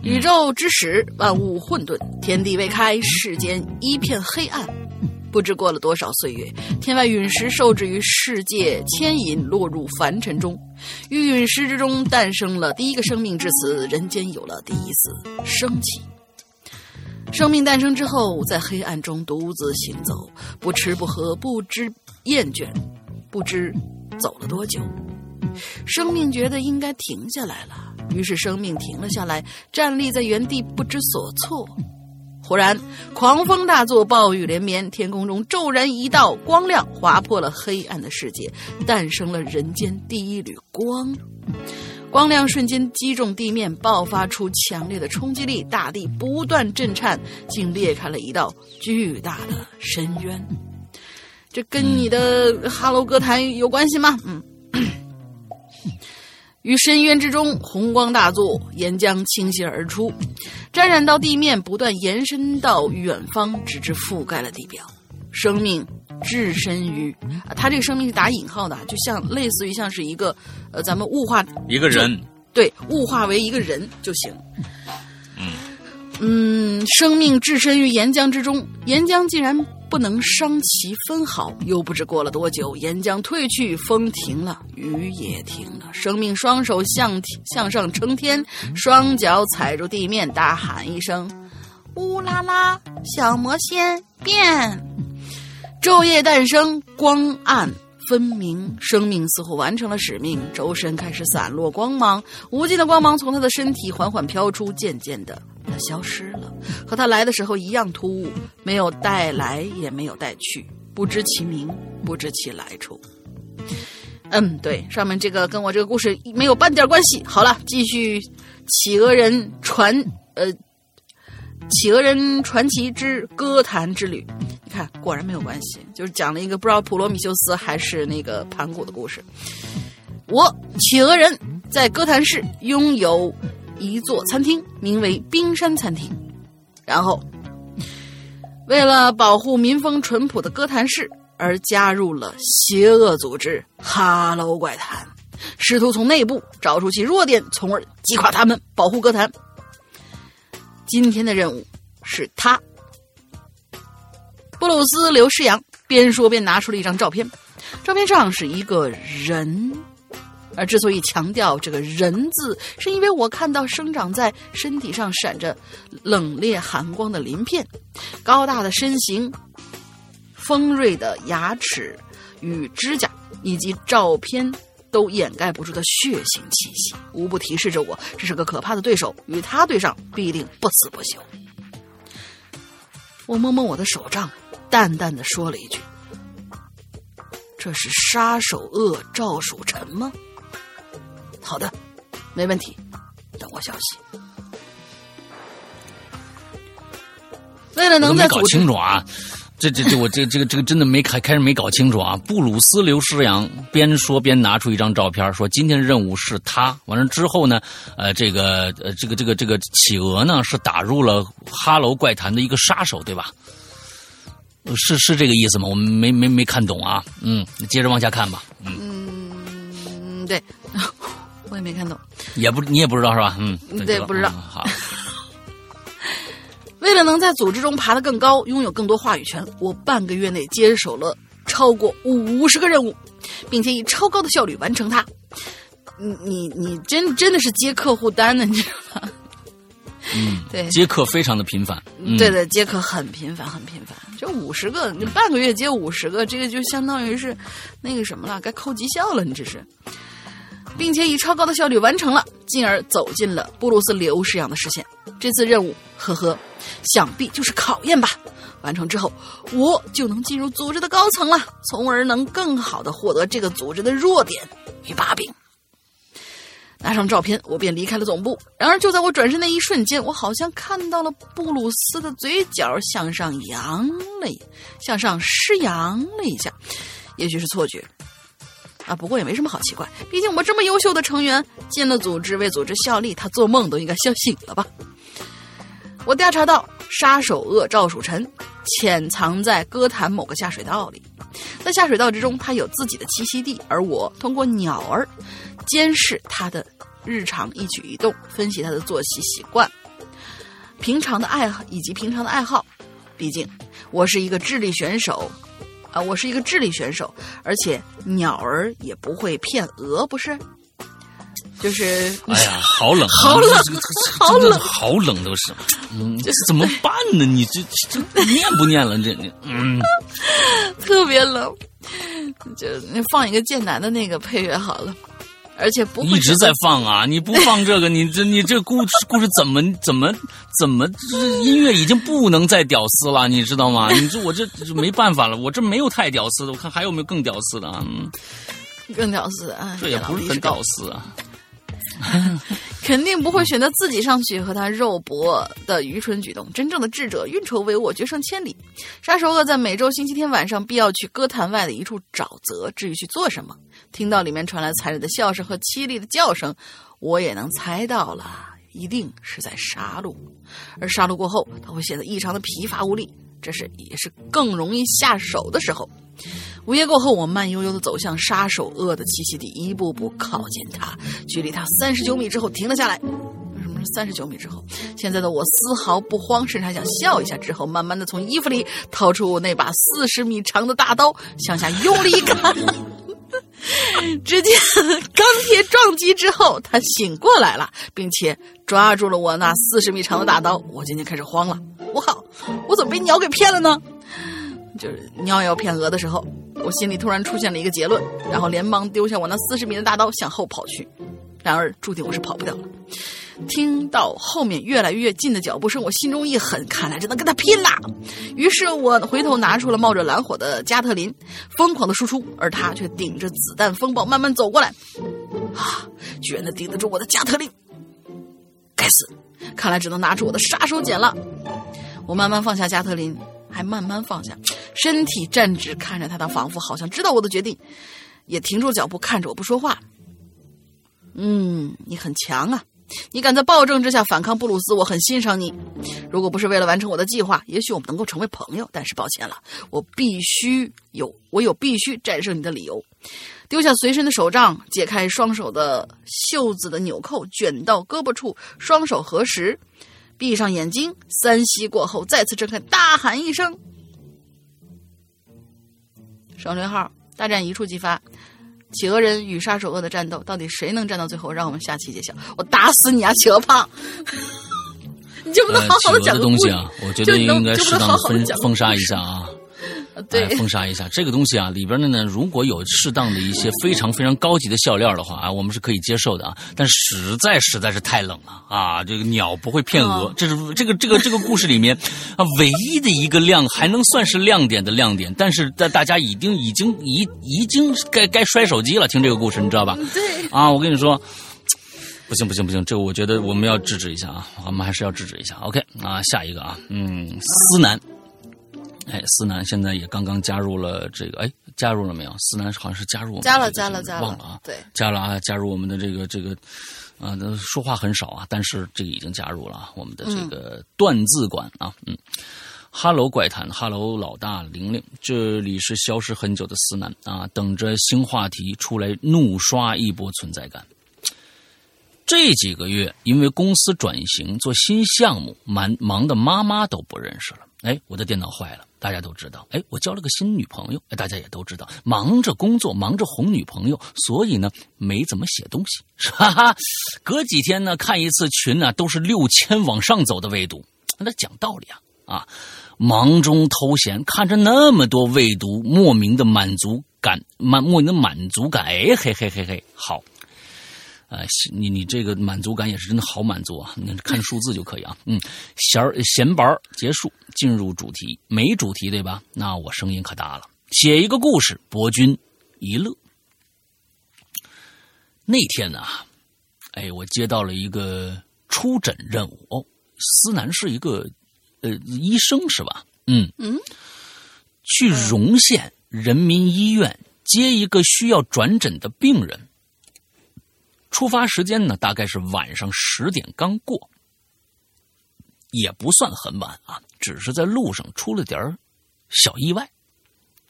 宇宙之始，万物混沌，天地未开，世间一片黑暗。不知过了多少岁月，天外陨石受制于世界牵引，落入凡尘中。于陨石之中诞生了第一个生命，至此人间有了第一丝生气。生命诞生之后，在黑暗中独自行走，不吃不喝，不知厌倦，不知走了多久。生命觉得应该停下来了，于是生命停了下来，站立在原地，不知所措。忽然，狂风大作，暴雨连绵，天空中骤然一道光亮划破了黑暗的世界，诞生了人间第一缕光。光亮瞬间击中地面，爆发出强烈的冲击力，大地不断震颤，竟裂开了一道巨大的深渊。这跟你的哈喽歌坛有关系吗？嗯。于深渊之中，红光大作，岩浆倾泻而出，沾染到地面，不断延伸到远方，直至覆盖了地表。生命置身于，啊他这个生命是打引号的，就像类似于像是一个，呃，咱们物化一个人，对，物化为一个人就行。嗯嗯，生命置身于岩浆之中，岩浆竟然。不能伤其分毫。又不知过了多久，岩浆退去，风停了，雨也停了。生命双手向向上撑天，双脚踩住地面，大喊一声：“乌拉拉，小魔仙变！”昼夜诞生，光暗分明。生命似乎完成了使命，周身开始散落光芒，无尽的光芒从他的身体缓缓飘出，渐渐的。他消失了，和他来的时候一样突兀，没有带来，也没有带去，不知其名，不知其来处。嗯，对，上面这个跟我这个故事没有半点关系。好了，继续《企鹅人传》呃，《企鹅人传奇之歌坛之旅》。你看，果然没有关系，就是讲了一个不知道普罗米修斯还是那个盘古的故事。我企鹅人在歌坛市拥有。一座餐厅，名为冰山餐厅。然后，为了保护民风淳朴的歌坛市，而加入了邪恶组织“哈喽怪谈”，试图从内部找出其弱点，从而击垮他们，保护歌坛。今天的任务是他，布鲁斯·刘诗阳边说边拿出了一张照片，照片上是一个人。而之所以强调这个人字，是因为我看到生长在身体上闪着冷冽寒光的鳞片，高大的身形，锋锐的牙齿与指甲，以及照片都掩盖不住的血腥气息，无不提示着我这是个可怕的对手，与他对上必定不死不休。我摸摸我的手杖，淡淡的说了一句：“这是杀手恶赵蜀臣吗？”好的，没问题，等我消息。为了能在搞清楚啊，这这这我这这个这个真的没开开始没搞清楚啊。布鲁斯刘诗阳边说边拿出一张照片，说今天任务是他。完了之后呢，呃，这个呃这个这个这个企鹅呢是打入了哈喽怪谈的一个杀手，对吧？是是这个意思吗？我们没没没看懂啊。嗯，接着往下看吧。嗯，对。我也没看懂，也不你也不知道是吧？嗯，对，不知道。好，为了能在组织中爬得更高，拥有更多话语权，我半个月内接手了超过五十个任务，并且以超高的效率完成它。你你你真真的是接客户单呢，你知道吗？嗯，对，接客非常的频繁。对对，接客很频繁，很频繁。就五十个，你半个月接五十个，这个就相当于是那个什么了，该扣绩效了，你这是。并且以超高的效率完成了，进而走进了布鲁斯刘诗阳的视线。这次任务，呵呵，想必就是考验吧。完成之后，我就能进入组织的高层了，从而能更好的获得这个组织的弱点与把柄。拿上照片，我便离开了总部。然而，就在我转身那一瞬间，我好像看到了布鲁斯的嘴角向上扬了，向上施扬了一下。也许是错觉。啊，不过也没什么好奇怪，毕竟我们这么优秀的成员进了组织，为组织效力，他做梦都应该笑醒了吧？我调查到，杀手恶赵蜀臣潜藏在歌坛某个下水道里，在下水道之中，他有自己的栖息地，而我通过鸟儿监视他的日常一举一动，分析他的作息习惯、平常的爱好以及平常的爱好。毕竟，我是一个智力选手。啊，我是一个智力选手，而且鸟儿也不会骗鹅，不是？就是，哎呀，好冷，好冷，好冷，好冷都是。嗯，这是怎么办呢？你这这念不念了？这嗯，特别冷，就放一个剑南的那个配乐好了。而且不会一直在放啊！你不放这个，你这你这故事故事怎么怎么怎么这音乐已经不能再屌丝了，你知道吗？你这我这没办法了，我这没有太屌丝的，我看还有没有更屌丝的啊？嗯，更屌丝啊！这也不是很屌丝啊。肯定不会选择自己上去和他肉搏的愚蠢举动。真正的智者运筹帷幄，决胜千里。杀手鳄在每周星期天晚上必要去歌坛外的一处沼泽。至于去做什么，听到里面传来残忍的笑声和凄厉的叫声，我也能猜到了，一定是在杀戮。而杀戮过后，他会显得异常的疲乏无力，这是也是更容易下手的时候。午夜过后，我慢悠悠的走向杀手恶的栖息地，一步步靠近他。距离他三十九米之后停了下来。为什么是三十九米之后？现在的我丝毫不慌，甚至还想笑一下。之后，慢慢的从衣服里掏出我那把四十米长的大刀，向下用力一砍。只见钢铁撞击之后，他醒过来了，并且抓住了我那四十米长的大刀。我今天开始慌了。我靠！我怎么被鸟给骗了呢？就是鸟要骗鹅的时候，我心里突然出现了一个结论，然后连忙丢下我那四十米的大刀向后跑去。然而注定我是跑不掉了。听到后面越来越近的脚步声，我心中一狠，看来只能跟他拼了。于是我回头拿出了冒着蓝火的加特林，疯狂的输出，而他却顶着子弹风暴慢慢走过来。啊！居然能顶得住我的加特林！该死！看来只能拿出我的杀手锏了。我慢慢放下加特林。还慢慢放下，身体站直，看着他，的仿佛好像知道我的决定，也停住脚步，看着我不说话。嗯，你很强啊，你敢在暴政之下反抗布鲁斯，我很欣赏你。如果不是为了完成我的计划，也许我们能够成为朋友。但是抱歉了，我必须有，我有必须战胜你的理由。丢下随身的手杖，解开双手的袖子的纽扣，卷到胳膊处，双手合十。闭上眼睛，三息过后再次睁开，大喊一声：“省略号！”大战一触即发，企鹅人与杀手鳄的战斗，到底谁能战到最后？让我们下期揭晓！我打死你啊，企鹅胖！你就不能好好的讲东西啊？我觉得应该适当的封封杀一下啊。对，封杀一下这个东西啊，里边的呢，如果有适当的一些非常非常高级的笑料的话啊，我们是可以接受的啊。但实在实在是太冷了啊！这个鸟不会骗鹅，这是这个这个这个故事里面啊唯一的一个亮，还能算是亮点的亮点。但是大大家已经已经已已经该该摔手机了，听这个故事你知道吧？对啊，我跟你说，不行不行不行，这个我觉得我们要制止一下啊，我们还是要制止一下。OK 啊，下一个啊，嗯，思南。哎，思南现在也刚刚加入了这个，哎，加入了没有？思南好像是加入我们，加了，加了，加了，忘了啊，对，加了啊，加入我们的这个这个，啊，说话很少啊，但是这个已经加入了我们的这个段字馆啊，嗯哈喽怪谈哈喽老大玲玲，这里是消失很久的思南啊，等着新话题出来怒刷一波存在感。这几个月因为公司转型做新项目，忙忙的妈妈都不认识了。哎，我的电脑坏了。大家都知道，哎，我交了个新女朋友，大家也都知道，忙着工作，忙着哄女朋友，所以呢，没怎么写东西，是吧？隔几天呢，看一次群呢，都是六千往上走的未读，那讲道理啊，啊，忙中偷闲，看着那么多未读，莫名的满足感，满莫名的满足感，哎，嘿嘿嘿嘿，好。呃，你你这个满足感也是真的好满足啊！你看数字就可以啊。嗯，闲闲班结束，进入主题，没主题对吧？那我声音可大了，写一个故事博君一乐。那天呢，哎，我接到了一个出诊任务哦。思南是一个呃医生是吧？嗯嗯，去荣县人民医院接一个需要转诊的病人。出发时间呢，大概是晚上十点刚过，也不算很晚啊，只是在路上出了点小意外，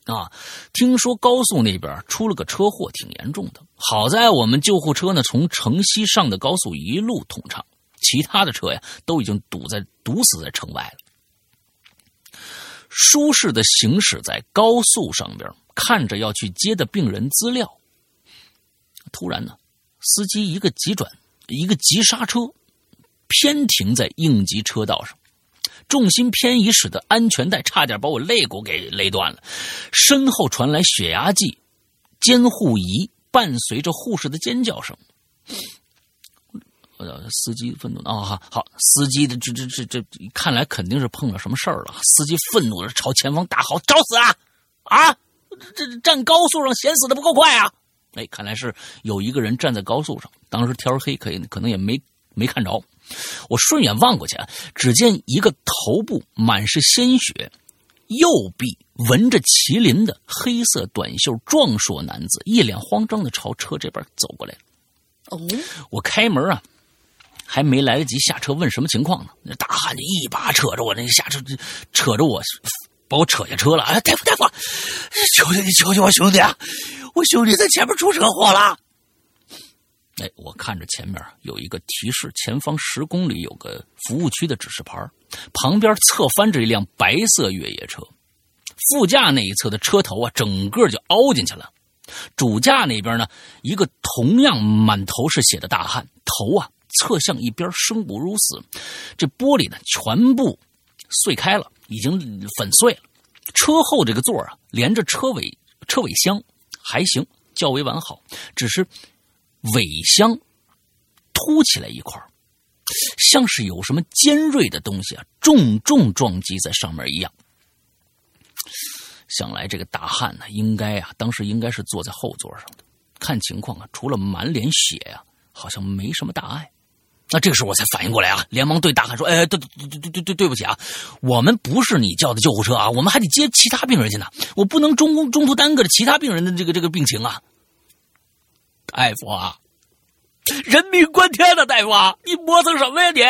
啊，听说高速那边出了个车祸，挺严重的。好在我们救护车呢，从城西上的高速一路通畅，其他的车呀都已经堵在堵死在城外了。舒适的行驶在高速上边，看着要去接的病人资料，突然呢。司机一个急转，一个急刹车，偏停在应急车道上，重心偏移使得安全带差点把我肋骨给勒断了。身后传来血压计、监护仪伴随着护士的尖叫声。呃，司机愤怒啊！好，好，司机的这这这这，看来肯定是碰到什么事儿了。司机愤怒的朝前方大吼：“找死啊！啊，这这站高速上嫌死的不够快啊！”哎，看来是有一个人站在高速上，当时天黑，可以可能也没没看着。我顺眼望过去啊，只见一个头部满是鲜血、右臂纹着麒麟的黑色短袖壮硕男子，一脸慌张的朝车这边走过来。哦，我开门啊。还没来得及下车问什么情况呢，那大汉就一把扯着我，那下车扯着我，把我扯下车了。哎，大夫大夫，求求你求求我兄弟啊！我兄弟在前面出车祸了。哎，我看着前面有一个提示，前方十公里有个服务区的指示牌，旁边侧翻着一辆白色越野车，副驾那一侧的车头啊，整个就凹进去了。主驾那边呢，一个同样满头是血的大汉，头啊。侧向一边，生不如死。这玻璃呢，全部碎开了，已经粉碎了。车后这个座啊，连着车尾车尾箱还行，较为完好，只是尾箱凸起来一块像是有什么尖锐的东西啊，重重撞击在上面一样。想来这个大汉呢，应该啊，当时应该是坐在后座上的。看情况啊，除了满脸血呀，好像没什么大碍。那这个时候我才反应过来啊，连忙对大汉说：“哎，对对对对对对，不起啊，我们不是你叫的救护车啊，我们还得接其他病人去呢，我不能中中途耽搁了其他病人的这个这个病情啊。”大夫啊，人命关天的大夫啊，你磨蹭什么呀你？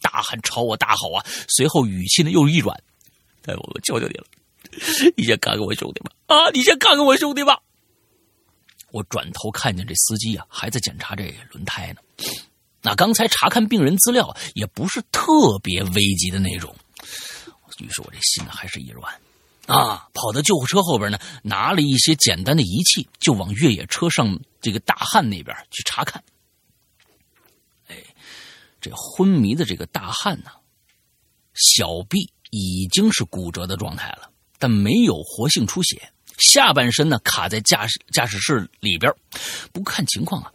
大汉朝我大吼啊，随后语气呢又一软：“大夫，我求求你了，你先看看我兄弟吧，啊，你先看看我兄弟吧。”我转头看见这司机啊，还在检查这轮胎呢。那刚才查看病人资料也不是特别危急的那种，于是我这心呢还是一软，啊，跑到救护车后边呢，拿了一些简单的仪器，就往越野车上这个大汉那边去查看。哎，这昏迷的这个大汉呢，小臂已经是骨折的状态了，但没有活性出血，下半身呢卡在驾驶驾驶室里边，不看情况啊。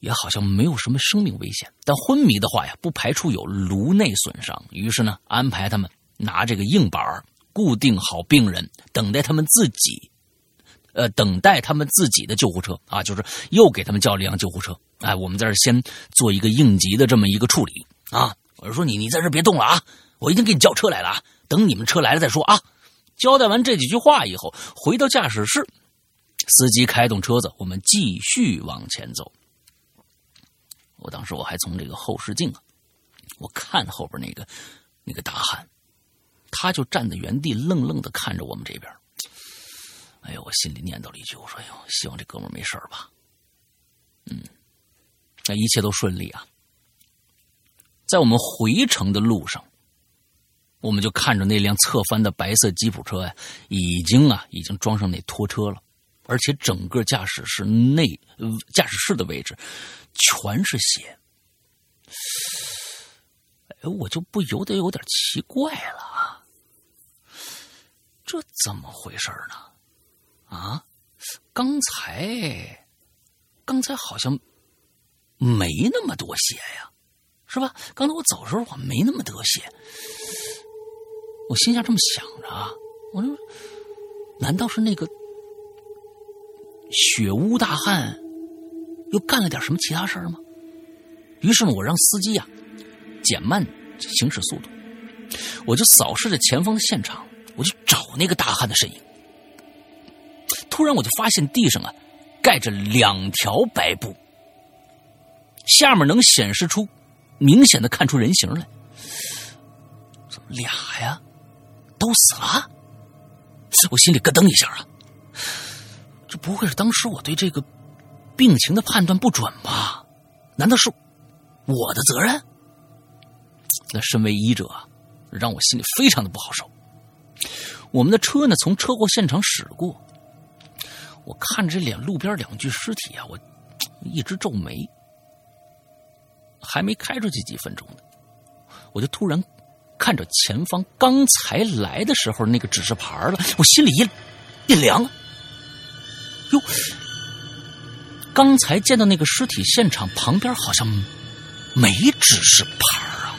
也好像没有什么生命危险，但昏迷的话呀，不排除有颅内损伤。于是呢，安排他们拿这个硬板固定好病人，等待他们自己，呃，等待他们自己的救护车啊，就是又给他们叫了一辆救护车。哎，我们在这先做一个应急的这么一个处理啊。我说你，你在这别动了啊，我已经给你叫车来了啊，等你们车来了再说啊。交代完这几句话以后，回到驾驶室，司机开动车子，我们继续往前走。我当时我还从这个后视镜啊，我看后边那个那个大汉，他就站在原地愣愣的看着我们这边。哎呦，我心里念叨了一句，我说：“哎呦，希望这哥们没事吧。”嗯，那一切都顺利啊。在我们回程的路上，我们就看着那辆侧翻的白色吉普车呀，已经啊已经装上那拖车了，而且整个驾驶室内驾驶室的位置。全是血，哎，我就不由得有点奇怪了啊，这怎么回事呢？啊，刚才，刚才好像没那么多血呀，是吧？刚才我走的时候我没那么多血，我心下这么想着啊，我说，难道是那个血污大汉？又干了点什么其他事儿吗？于是呢，我让司机呀减慢行驶速度，我就扫视着前方的现场，我就找那个大汉的身影。突然，我就发现地上啊盖着两条白布，下面能显示出明显的看出人形来。俩呀，都死了！我心里咯噔一下啊，这不会是当时我对这个？病情的判断不准吧？难道是我的责任？那身为医者，让我心里非常的不好受。我们的车呢，从车祸现场驶过，我看着这两路边两具尸体啊，我一直皱眉。还没开出去几分钟呢，我就突然看着前方刚才来的时候那个指示牌了，我心里一一凉。哟，刚才见到那个尸体现场旁边好像没指示牌啊。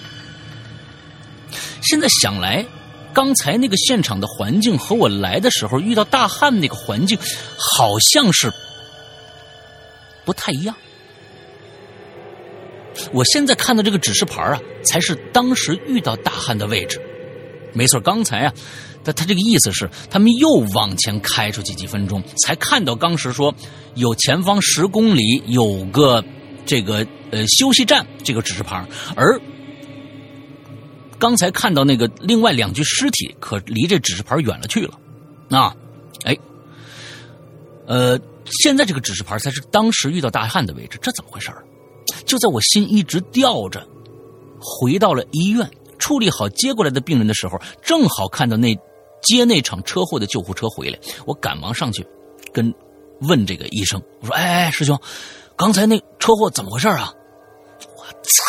现在想来，刚才那个现场的环境和我来的时候遇到大汉那个环境好像是不太一样。我现在看到这个指示牌啊，才是当时遇到大汉的位置。没错，刚才啊，他他这个意思是，他们又往前开出去几分钟，才看到当时说有前方十公里有个这个呃休息站这个指示牌，而刚才看到那个另外两具尸体，可离这指示牌远了去了。啊，哎，呃，现在这个指示牌才是当时遇到大汉的位置，这怎么回事就在我心一直吊着，回到了医院。处理好接过来的病人的时候，正好看到那接那场车祸的救护车回来，我赶忙上去跟问这个医生：“我说，哎哎，师兄，刚才那车祸怎么回事啊？”我操！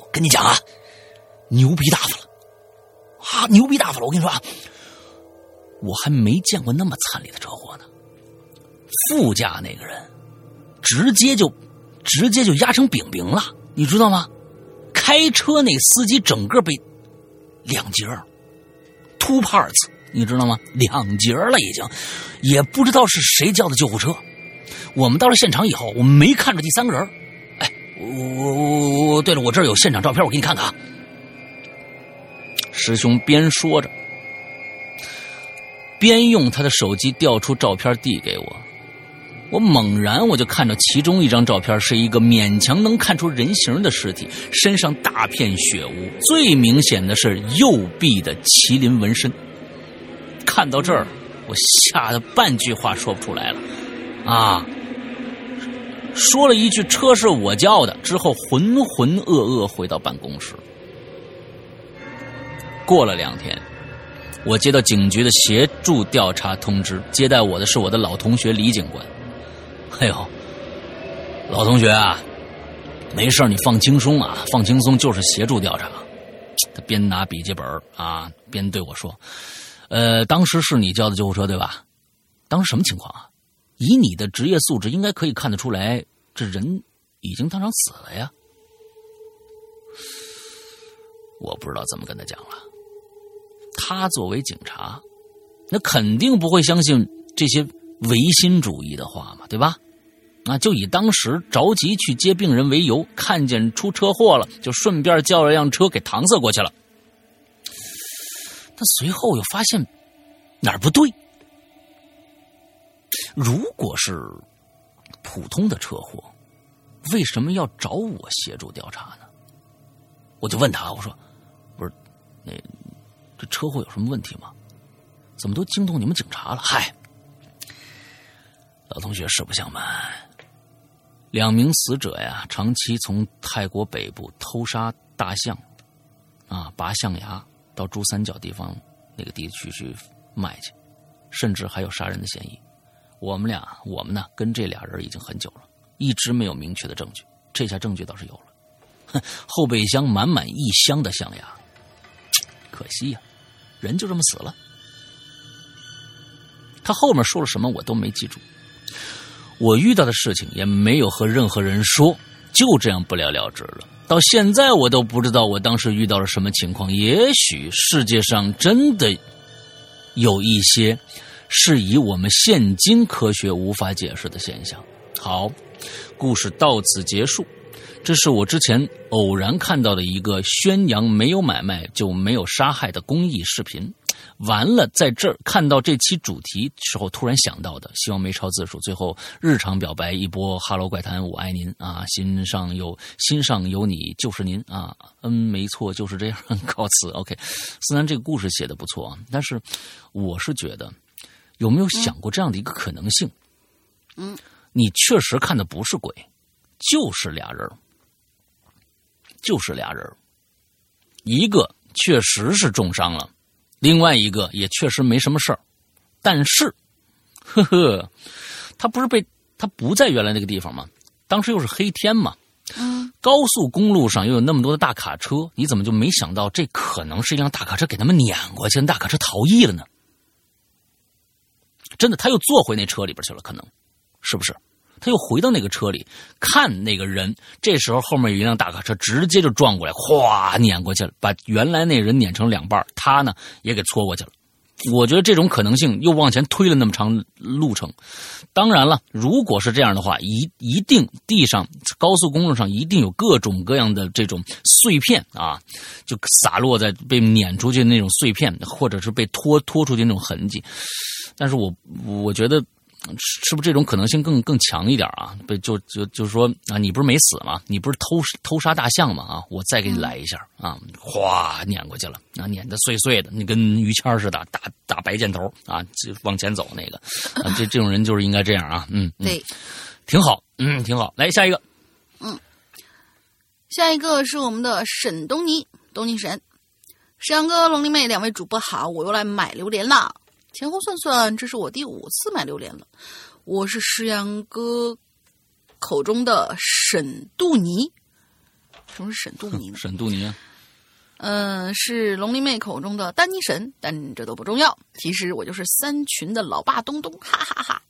我跟你讲啊，牛逼大发了啊，牛逼大发了！我跟你说啊，我还没见过那么惨烈的车祸呢。副驾那个人直接就直接就压成饼饼了，你知道吗？开车那司机整个被两截，two parts，你知道吗？两节了已经，也不知道是谁叫的救护车。我们到了现场以后，我们没看着第三个人。哎，我我我我，对了，我这儿有现场照片，我给你看看啊。师兄边说着，边用他的手机调出照片递给我。我猛然我就看到其中一张照片，是一个勉强能看出人形的尸体，身上大片血污，最明显的是右臂的麒麟纹身。看到这儿，我吓得半句话说不出来了，啊！说了一句“车是我叫的”，之后浑浑噩噩回到办公室。过了两天，我接到警局的协助调查通知，接待我的是我的老同学李警官。哎呦，老同学啊，没事你放轻松啊，放轻松就是协助调查。他边拿笔记本啊，边对我说：“呃，当时是你叫的救护车对吧？当时什么情况啊？以你的职业素质，应该可以看得出来，这人已经当场死了呀。”我不知道怎么跟他讲了。他作为警察，那肯定不会相信这些唯心主义的话嘛，对吧？啊，就以当时着急去接病人为由，看见出车祸了，就顺便叫了辆车给搪塞过去了。但随后又发现哪儿不对。如果是普通的车祸，为什么要找我协助调查呢？我就问他，我说：“不是，那这车祸有什么问题吗？怎么都惊动你们警察了？”嗨，老同学，实不相瞒。两名死者呀，长期从泰国北部偷杀大象，啊，拔象牙到珠三角地方那个地区去卖去，甚至还有杀人的嫌疑。我们俩，我们呢，跟这俩人已经很久了，一直没有明确的证据。这下证据倒是有了，哼，后备箱满满一箱的象牙，可惜呀，人就这么死了。他后面说了什么，我都没记住。我遇到的事情也没有和任何人说，就这样不了了之了。到现在我都不知道我当时遇到了什么情况。也许世界上真的有一些是以我们现今科学无法解释的现象。好，故事到此结束。这是我之前偶然看到的一个宣扬没有买卖就没有杀害的公益视频。完了，在这儿看到这期主题时候，突然想到的，希望没超字数。最后日常表白一波哈喽怪谈，我爱您啊，心上有心上有你就是您啊，嗯，没错，就是这样，告辞。OK，思南这个故事写的不错啊，但是我是觉得，有没有想过这样的一个可能性？嗯，你确实看的不是鬼，就是俩人，就是俩人，一个确实是重伤了。另外一个也确实没什么事儿，但是，呵呵，他不是被他不在原来那个地方吗？当时又是黑天嘛，嗯，高速公路上又有那么多的大卡车，你怎么就没想到这可能是一辆大卡车给他们撵过去，大卡车逃逸了呢？真的，他又坐回那车里边去了，可能是不是？他又回到那个车里看那个人，这时候后面有一辆大卡车直接就撞过来，哗碾过去了，把原来那人碾成两半，他呢也给戳过去了。我觉得这种可能性又往前推了那么长路程。当然了，如果是这样的话，一一定地上高速公路上一定有各种各样的这种碎片啊，就洒落在被碾出去的那种碎片，或者是被拖拖出去那种痕迹。但是我我觉得。是不是这种可能性更更强一点啊？不就就就是说啊，你不是没死吗？你不是偷偷杀大象吗？啊，我再给你来一下啊！哗，碾过去了啊，碾得碎碎的，你跟于谦似的，打打白箭头啊，就往前走那个啊，这这种人就是应该这样啊，嗯，对，挺好，嗯，挺好。来下一个，嗯，下一个是我们的沈东尼，东尼神，沈阳哥、龙丽妹两位主播好，我又来买榴莲了。前后算算，这是我第五次买榴莲了。我是石阳哥口中的沈杜尼，什么是沈杜尼呢？沈杜尼，啊嗯，是龙鳞妹口中的丹尼神，但这都不重要。其实我就是三群的老爸东东，哈哈哈！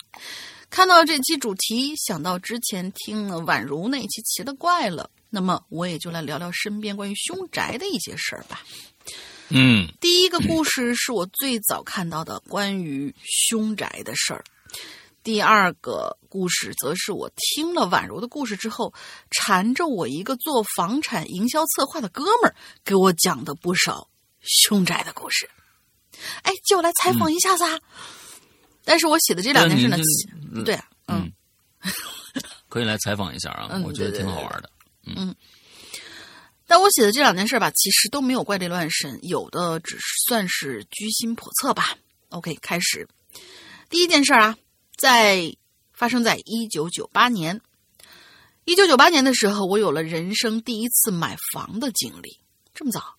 看到这期主题，想到之前听了宛如那期奇了怪了，那么我也就来聊聊身边关于凶宅的一些事儿吧。嗯，第一个故事是我最早看到的关于凶宅的事儿。第二个故事则是我听了婉柔的故事之后，缠着我一个做房产营销策划的哥们儿给我讲的不少凶宅的故事。哎，叫我来采访一下子。啊！但是我写的这两件事呢，对，嗯，可以来采访一下啊，我觉得挺好玩的，嗯。但我写的这两件事吧，其实都没有怪力乱神，有的只是算是居心叵测吧。OK，开始。第一件事啊，在发生在一九九八年。一九九八年的时候，我有了人生第一次买房的经历。这么早，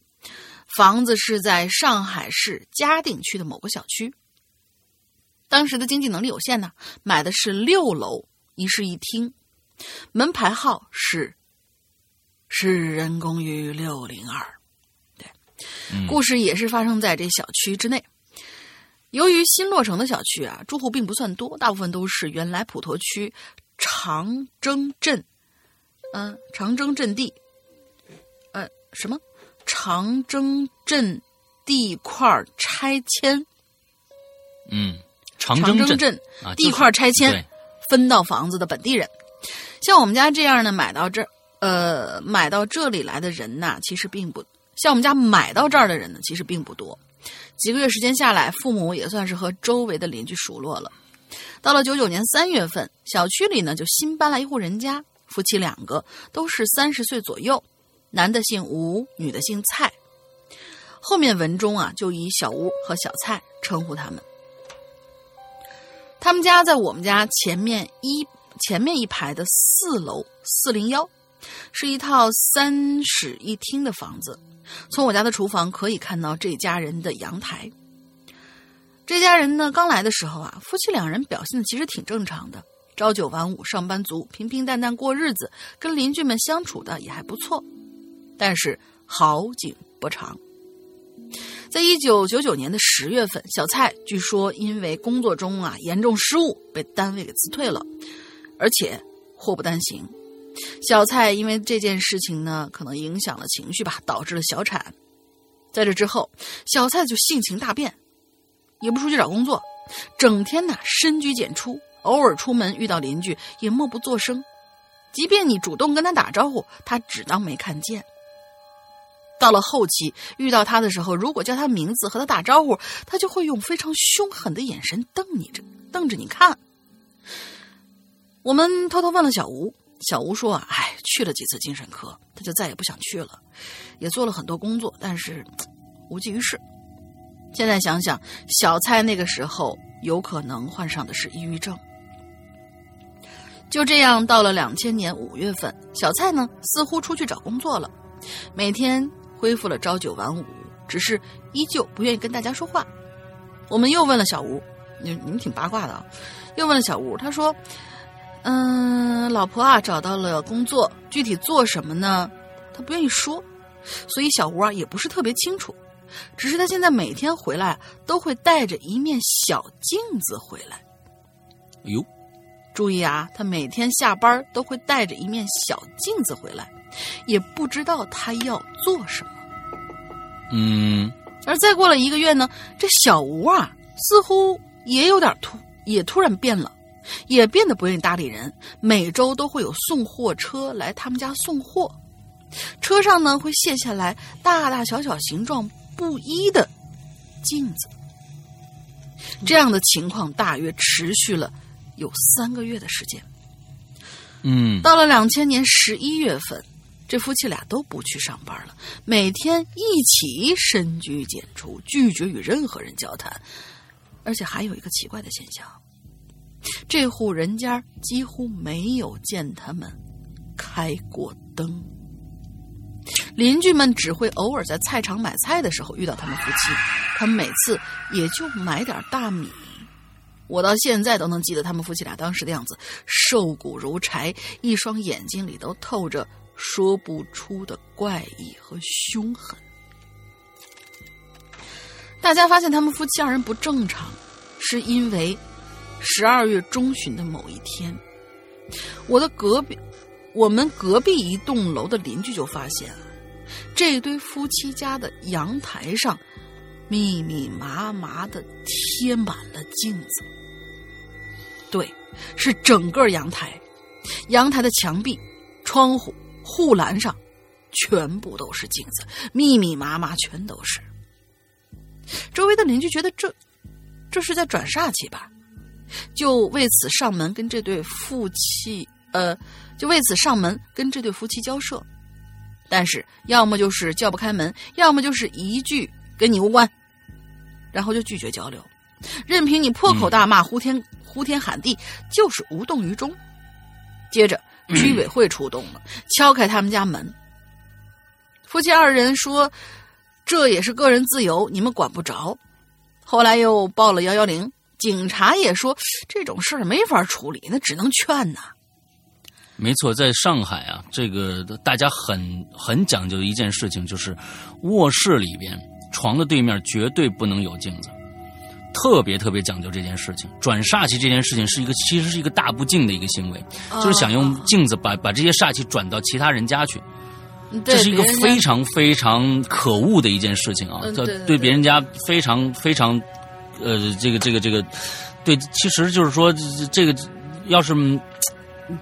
房子是在上海市嘉定区的某个小区。当时的经济能力有限呢，买的是六楼一室一厅，门牌号是。是人公寓六零二，对，故事也是发生在这小区之内。由于新落成的小区啊，住户并不算多，大部分都是原来普陀区长征镇，嗯，长征镇地，呃，什么？长征镇地块拆迁？嗯，长征镇。地块拆迁分到房子的本地人，像我们家这样的买到这儿。呃，买到这里来的人呐，其实并不像我们家买到这儿的人呢，其实并不多。几个月时间下来，父母也算是和周围的邻居熟络了。到了九九年三月份，小区里呢就新搬来一户人家，夫妻两个都是三十岁左右，男的姓吴，女的姓蔡。后面文中啊就以小吴和小蔡称呼他们。他们家在我们家前面一前面一排的四楼四零幺。是一套三室一厅的房子，从我家的厨房可以看到这家人的阳台。这家人呢，刚来的时候啊，夫妻两人表现的其实挺正常的，朝九晚五，上班族，平平淡淡过日子，跟邻居们相处的也还不错。但是好景不长，在一九九九年的十月份，小蔡据说因为工作中啊严重失误，被单位给辞退了，而且祸不单行。小蔡因为这件事情呢，可能影响了情绪吧，导致了小产。在这之后，小蔡就性情大变，也不出去找工作，整天呢深居简出，偶尔出门遇到邻居也默不作声，即便你主动跟他打招呼，他只当没看见。到了后期遇到他的时候，如果叫他名字和他打招呼，他就会用非常凶狠的眼神瞪你着，瞪着你看。我们偷偷问了小吴。小吴说：“啊，哎，去了几次精神科，他就再也不想去了，也做了很多工作，但是无济于事。现在想想，小蔡那个时候有可能患上的是抑郁症。就这样，到了两千年五月份，小蔡呢似乎出去找工作了，每天恢复了朝九晚五，只是依旧不愿意跟大家说话。我们又问了小吴，你你们挺八卦的啊，又问了小吴，他说。”嗯，老婆啊，找到了工作，具体做什么呢？他不愿意说，所以小吴啊也不是特别清楚。只是他现在每天回来都会带着一面小镜子回来。哎呦，注意啊，他每天下班都会带着一面小镜子回来，也不知道他要做什么。嗯，而再过了一个月呢，这小吴啊，似乎也有点突，也突然变了，也变得不愿意搭理人。每周都会有送货车来他们家送货，车上呢会卸下来大大小小、形状不一的镜子。这样的情况大约持续了有三个月的时间。嗯，到了两千年十一月份，这夫妻俩都不去上班了，每天一起深居简出，拒绝与任何人交谈。而且还有一个奇怪的现象，这户人家几乎没有见他们开过灯。邻居们只会偶尔在菜场买菜的时候遇到他们夫妻，他们每次也就买点大米。我到现在都能记得他们夫妻俩当时的样子，瘦骨如柴，一双眼睛里都透着说不出的怪异和凶狠。大家发现他们夫妻二人不正常，是因为十二月中旬的某一天，我的隔壁，我们隔壁一栋楼的邻居就发现了，这对夫妻家的阳台上密密麻麻的贴满了镜子。对，是整个阳台，阳台的墙壁、窗户、护栏上，全部都是镜子，密密麻麻，全都是。周围的邻居觉得这，这是在转煞气吧，就为此上门跟这对夫妻，呃，就为此上门跟这对夫妻交涉，但是要么就是叫不开门，要么就是一句跟你无关，然后就拒绝交流，任凭你破口大骂、呼天呼天喊地，就是无动于衷。接着居委会出动了，敲开他们家门，夫妻二人说。这也是个人自由，你们管不着。后来又报了幺幺零，警察也说这种事儿没法处理，那只能劝呐。没错，在上海啊，这个大家很很讲究的一件事情就是卧室里边床的对面绝对不能有镜子，特别特别讲究这件事情。转煞气这件事情是一个其实是一个大不敬的一个行为，就是想用镜子把把这些煞气转到其他人家去。这是一个非常非常可恶的一件事情啊！对对别人家非常非常，呃，这个这个这个，对，其实就是说这个要是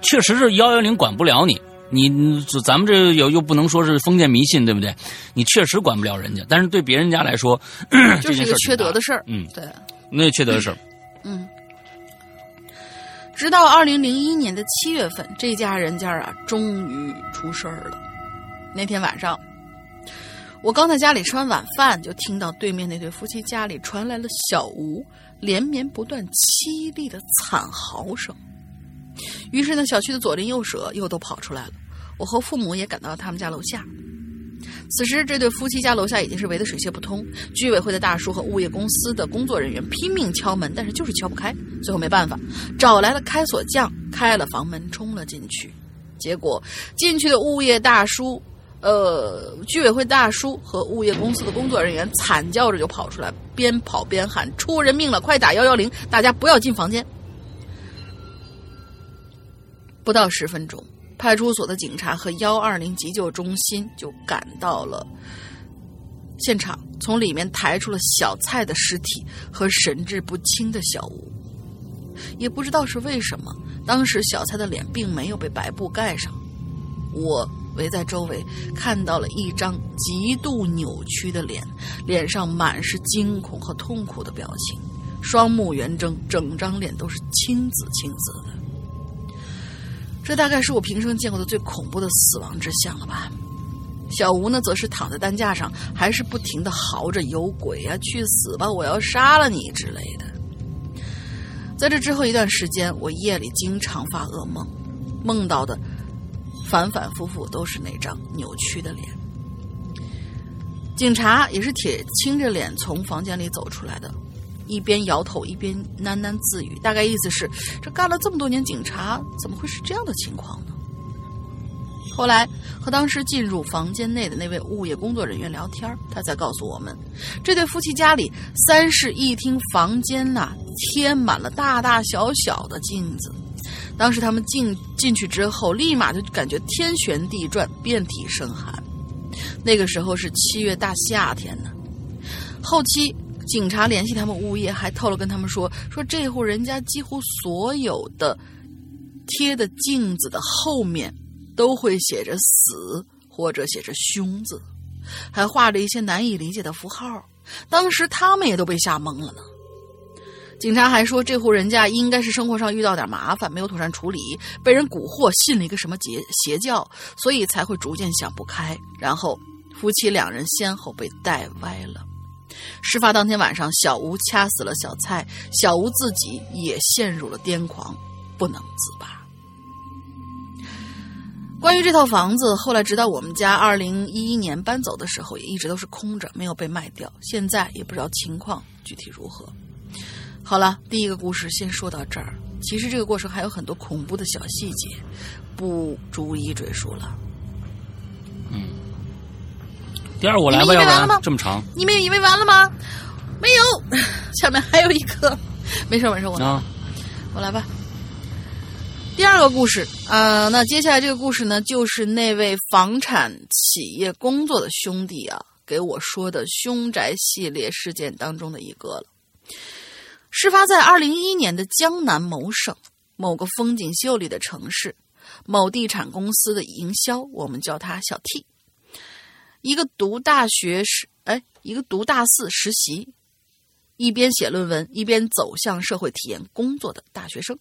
确实是幺幺零管不了你，你咱们这又又不能说是封建迷信，对不对？你确实管不了人家，但是对别人家来说，就是一个缺德的事儿。嗯，对，那缺德的事儿。嗯，直到二零零一年的七月份，这家人家啊，终于出事儿了。那天晚上，我刚在家里吃完晚饭，就听到对面那对夫妻家里传来了小吴连绵不断、凄厉的惨嚎声。于是呢，小区的左邻右舍又都跑出来了。我和父母也赶到了他们家楼下。此时，这对夫妻家楼下已经是围得水泄不通。居委会的大叔和物业公司的工作人员拼命敲门，但是就是敲不开。最后没办法，找来了开锁匠，开了房门，冲了进去。结果，进去的物业大叔。呃，居委会大叔和物业公司的工作人员惨叫着就跑出来，边跑边喊：“出人命了，快打幺幺零！大家不要进房间。”不到十分钟，派出所的警察和幺二零急救中心就赶到了现场，从里面抬出了小蔡的尸体和神志不清的小吴。也不知道是为什么，当时小蔡的脸并没有被白布盖上。我。围在周围，看到了一张极度扭曲的脸，脸上满是惊恐和痛苦的表情，双目圆睁，整张脸都是青紫青紫的。这大概是我平生见过的最恐怖的死亡之相了吧？小吴呢，则是躺在担架上，还是不停的嚎着：“有鬼啊，去死吧！我要杀了你之类的。”在这之后一段时间，我夜里经常发噩梦，梦到的。反反复复都是那张扭曲的脸。警察也是铁青着脸从房间里走出来的，一边摇头一边喃喃自语，大概意思是：这干了这么多年警察，怎么会是这样的情况呢？后来和当时进入房间内的那位物业工作人员聊天，他才告诉我们，这对夫妻家里三室一厅房间呐、贴满了大大小小的镜子。当时他们进进去之后，立马就感觉天旋地转，遍体生寒。那个时候是七月大夏天呢。后期警察联系他们物业，还透露跟他们说，说这户人家几乎所有的贴的镜子的后面都会写着“死”或者写着“凶”字，还画着一些难以理解的符号。当时他们也都被吓懵了呢。警察还说，这户人家应该是生活上遇到点麻烦，没有妥善处理，被人蛊惑，信了一个什么邪邪教，所以才会逐渐想不开。然后夫妻两人先后被带歪了。事发当天晚上，小吴掐死了小蔡，小吴自己也陷入了癫狂，不能自拔。关于这套房子，后来直到我们家二零一一年搬走的时候，也一直都是空着，没有被卖掉。现在也不知道情况具体如何。好了，第一个故事先说到这儿。其实这个过程还有很多恐怖的小细节，不逐一赘述了。嗯第二我来吧，以为完了吗然这么长你们以为完了吗？没有，下面还有一个。没事没事，我来啊。我来吧。第二个故事，呃，那接下来这个故事呢，就是那位房产企业工作的兄弟啊，给我说的凶宅系列事件当中的一个了。事发在二零一一年的江南某省某个风景秀丽的城市，某地产公司的营销，我们叫他小 T，一个读大学时，哎，一个读大四实习，一边写论文一边走向社会体验工作的大学生。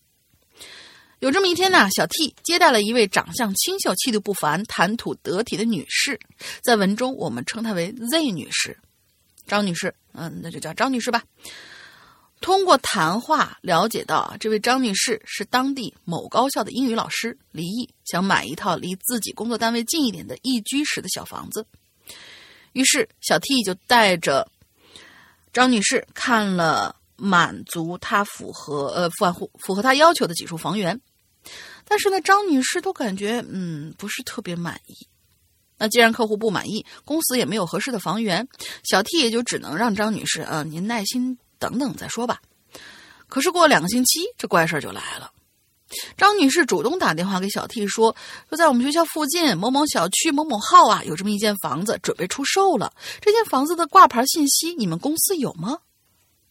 有这么一天呢，小 T 接待了一位长相清秀、气度不凡、谈吐得体的女士，在文中我们称她为 Z 女士，张女士，嗯，那就叫张女士吧。通过谈话了解到，这位张女士是当地某高校的英语老师，离异，想买一套离自己工作单位近一点的一居室的小房子。于是小 T 就带着张女士看了满足她符合呃符合符合她要求的几处房源，但是呢，张女士都感觉嗯不是特别满意。那既然客户不满意，公司也没有合适的房源，小 T 也就只能让张女士啊、呃您耐心等等再说吧。可是过两个星期，这怪事儿就来了。张女士主动打电话给小 T 说，说在我们学校附近某某小区某某号啊，有这么一间房子准备出售了。这间房子的挂牌信息你们公司有吗？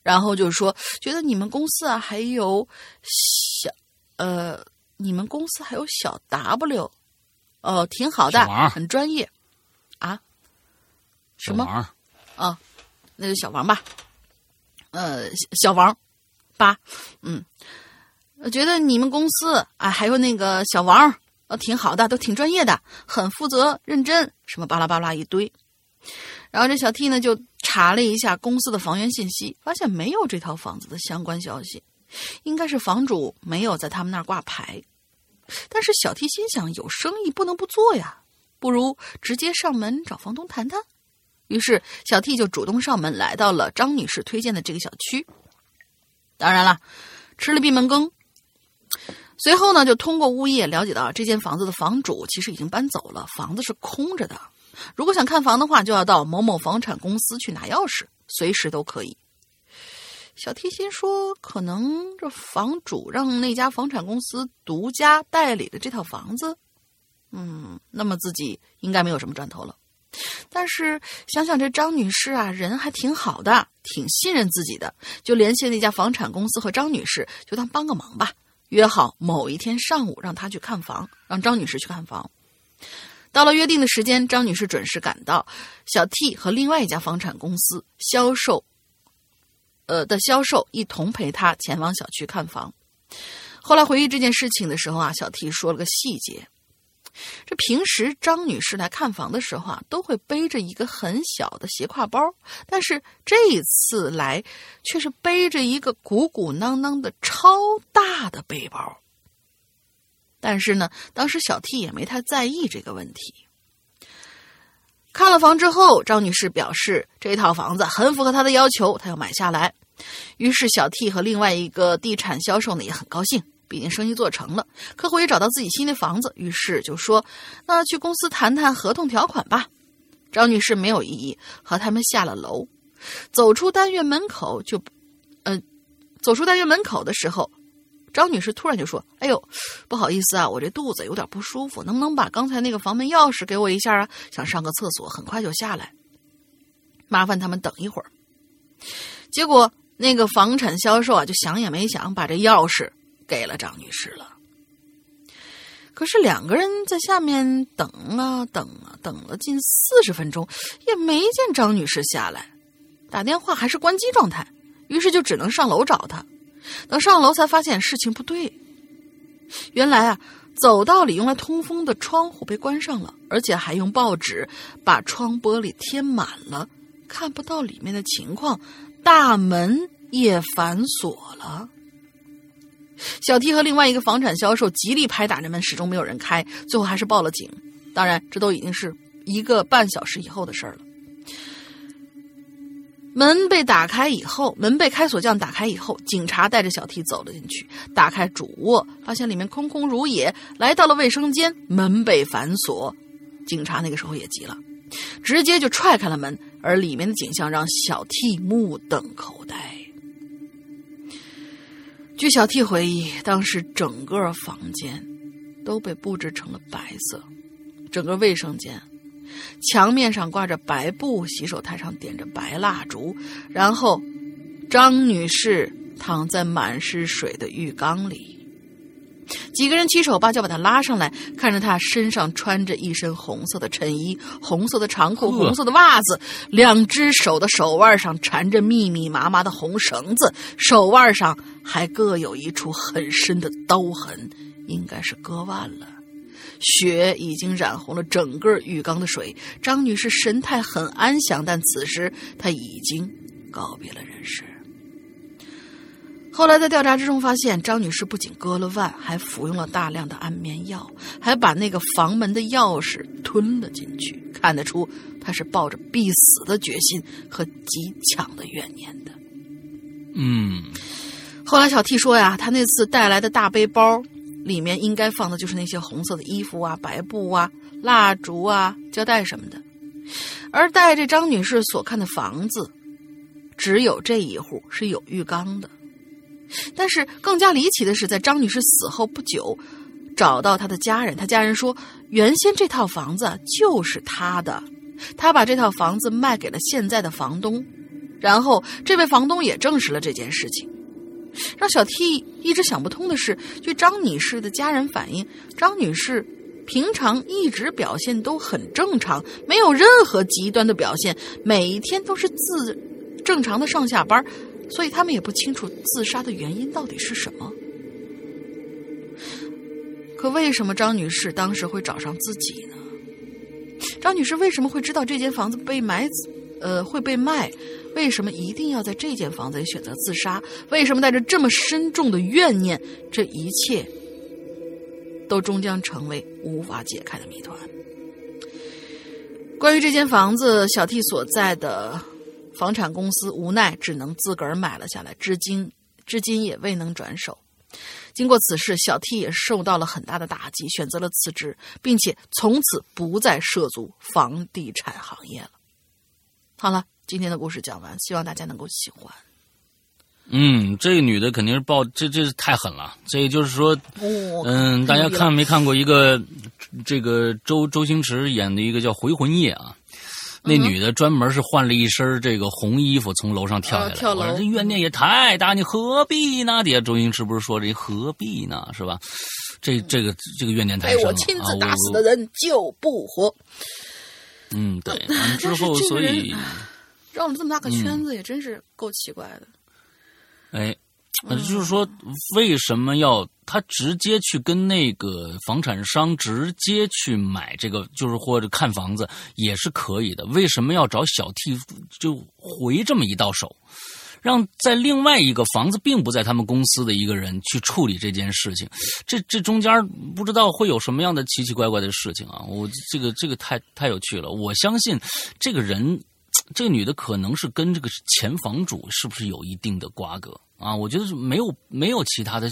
然后就说觉得你们公司啊还有小呃，你们公司还有小 W，哦，挺好的，很专业啊。什么啊？那就小王吧，呃，小王八，嗯，我觉得你们公司啊，还有那个小王，呃，挺好的，都挺专业的，很负责认真，什么巴拉巴拉一堆。然后这小 T 呢就查了一下公司的房源信息，发现没有这套房子的相关消息，应该是房主没有在他们那儿挂牌。但是小 T 心想，有生意不能不做呀，不如直接上门找房东谈谈。于是小 T 就主动上门，来到了张女士推荐的这个小区。当然了，吃了闭门羹。随后呢，就通过物业了解到，这间房子的房主其实已经搬走了，房子是空着的。如果想看房的话，就要到某某房产公司去拿钥匙，随时都可以。小 T 心说，可能这房主让那家房产公司独家代理的这套房子，嗯，那么自己应该没有什么赚头了。但是想想这张女士啊，人还挺好的，挺信任自己的，就联系那家房产公司和张女士，就当帮个忙吧。约好某一天上午让她去看房，让张女士去看房。到了约定的时间，张女士准时赶到，小 T 和另外一家房产公司销售，呃的销售一同陪她前往小区看房。后来回忆这件事情的时候啊，小 T 说了个细节。这平时张女士来看房的时候啊，都会背着一个很小的斜挎包，但是这一次来却是背着一个鼓鼓囊囊的超大的背包。但是呢，当时小 T 也没太在意这个问题。看了房之后，张女士表示这套房子很符合她的要求，她要买下来。于是小 T 和另外一个地产销售呢也很高兴，毕竟生意做成了，客户也找到自己新的房子，于是就说：“那去公司谈谈合同条款吧。”张女士没有异议，和他们下了楼，走出单元门口就，呃，走出单元门口的时候，张女士突然就说：“哎呦，不好意思啊，我这肚子有点不舒服，能不能把刚才那个房门钥匙给我一下啊？想上个厕所，很快就下来，麻烦他们等一会儿。”结果那个房产销售啊，就想也没想，把这钥匙给了张女士了。可是两个人在下面等啊等啊，等了近四十分钟，也没见张女士下来，打电话还是关机状态，于是就只能上楼找她。等上楼才发现事情不对，原来啊，走道里用来通风的窗户被关上了，而且还用报纸把窗玻璃贴满了，看不到里面的情况。大门也反锁了。小 T 和另外一个房产销售极力拍打着门，始终没有人开，最后还是报了警。当然，这都已经是一个半小时以后的事儿了。门被打开以后，门被开锁匠打开以后，警察带着小 T 走了进去，打开主卧，发现里面空空如也。来到了卫生间，门被反锁，警察那个时候也急了，直接就踹开了门，而里面的景象让小 T 目瞪口呆。据小 T 回忆，当时整个房间都被布置成了白色，整个卫生间墙面上挂着白布，洗手台上点着白蜡烛，然后张女士躺在满是水的浴缸里。几个人七手八脚把他拉上来，看着他身上穿着一身红色的衬衣、红色的长裤、红色的袜子，两只手的手腕上缠着密密麻麻的红绳子，手腕上还各有一处很深的刀痕，应该是割腕了。血已经染红了整个浴缸的水。张女士神态很安详，但此时她已经告别了人世。后来在调查之中发现，张女士不仅割了腕，还服用了大量的安眠药，还把那个房门的钥匙吞了进去。看得出，她是抱着必死的决心和极强的怨念的。嗯，后来小 T 说呀，他那次带来的大背包里面应该放的就是那些红色的衣服啊、白布啊、蜡烛啊、胶带什么的，而带这张女士所看的房子，只有这一户是有浴缸的。但是更加离奇的是，在张女士死后不久，找到她的家人。她家人说，原先这套房子就是她的，她把这套房子卖给了现在的房东，然后这位房东也证实了这件事情。让小 T 一直想不通的是，据张女士的家人反映，张女士平常一直表现都很正常，没有任何极端的表现，每一天都是自正常的上下班。所以他们也不清楚自杀的原因到底是什么。可为什么张女士当时会找上自己呢？张女士为什么会知道这间房子被买，呃会被卖？为什么一定要在这间房子里选择自杀？为什么带着这么深重的怨念？这一切都终将成为无法解开的谜团。关于这间房子，小 T 所在的。房产公司无奈只能自个儿买了下来，至今至今也未能转手。经过此事，小 T 也受到了很大的打击，选择了辞职，并且从此不再涉足房地产行业了。好了，今天的故事讲完，希望大家能够喜欢。嗯，这个女的肯定是报，这这是太狠了。这也就是说，嗯，大家看没看过一个这个周周星驰演的一个叫《回魂夜》啊？那女的专门是换了一身这个红衣服从楼上跳下来，跳楼，这怨念也太大，你何必呢？底下周星驰不是说这何必呢？是吧？这这个这个怨念太深了。我亲自打死的人就不活。嗯，对。完之后，所以绕了这么大个圈子，也真是够奇怪的。哎。那就是说，为什么要他直接去跟那个房产商直接去买这个，就是或者看房子也是可以的？为什么要找小 T 就回这么一道手，让在另外一个房子并不在他们公司的一个人去处理这件事情？这这中间不知道会有什么样的奇奇怪怪的事情啊！我这个这个太太有趣了。我相信这个人，这个女的可能是跟这个前房主是不是有一定的瓜葛？啊，我觉得是没有没有其他的，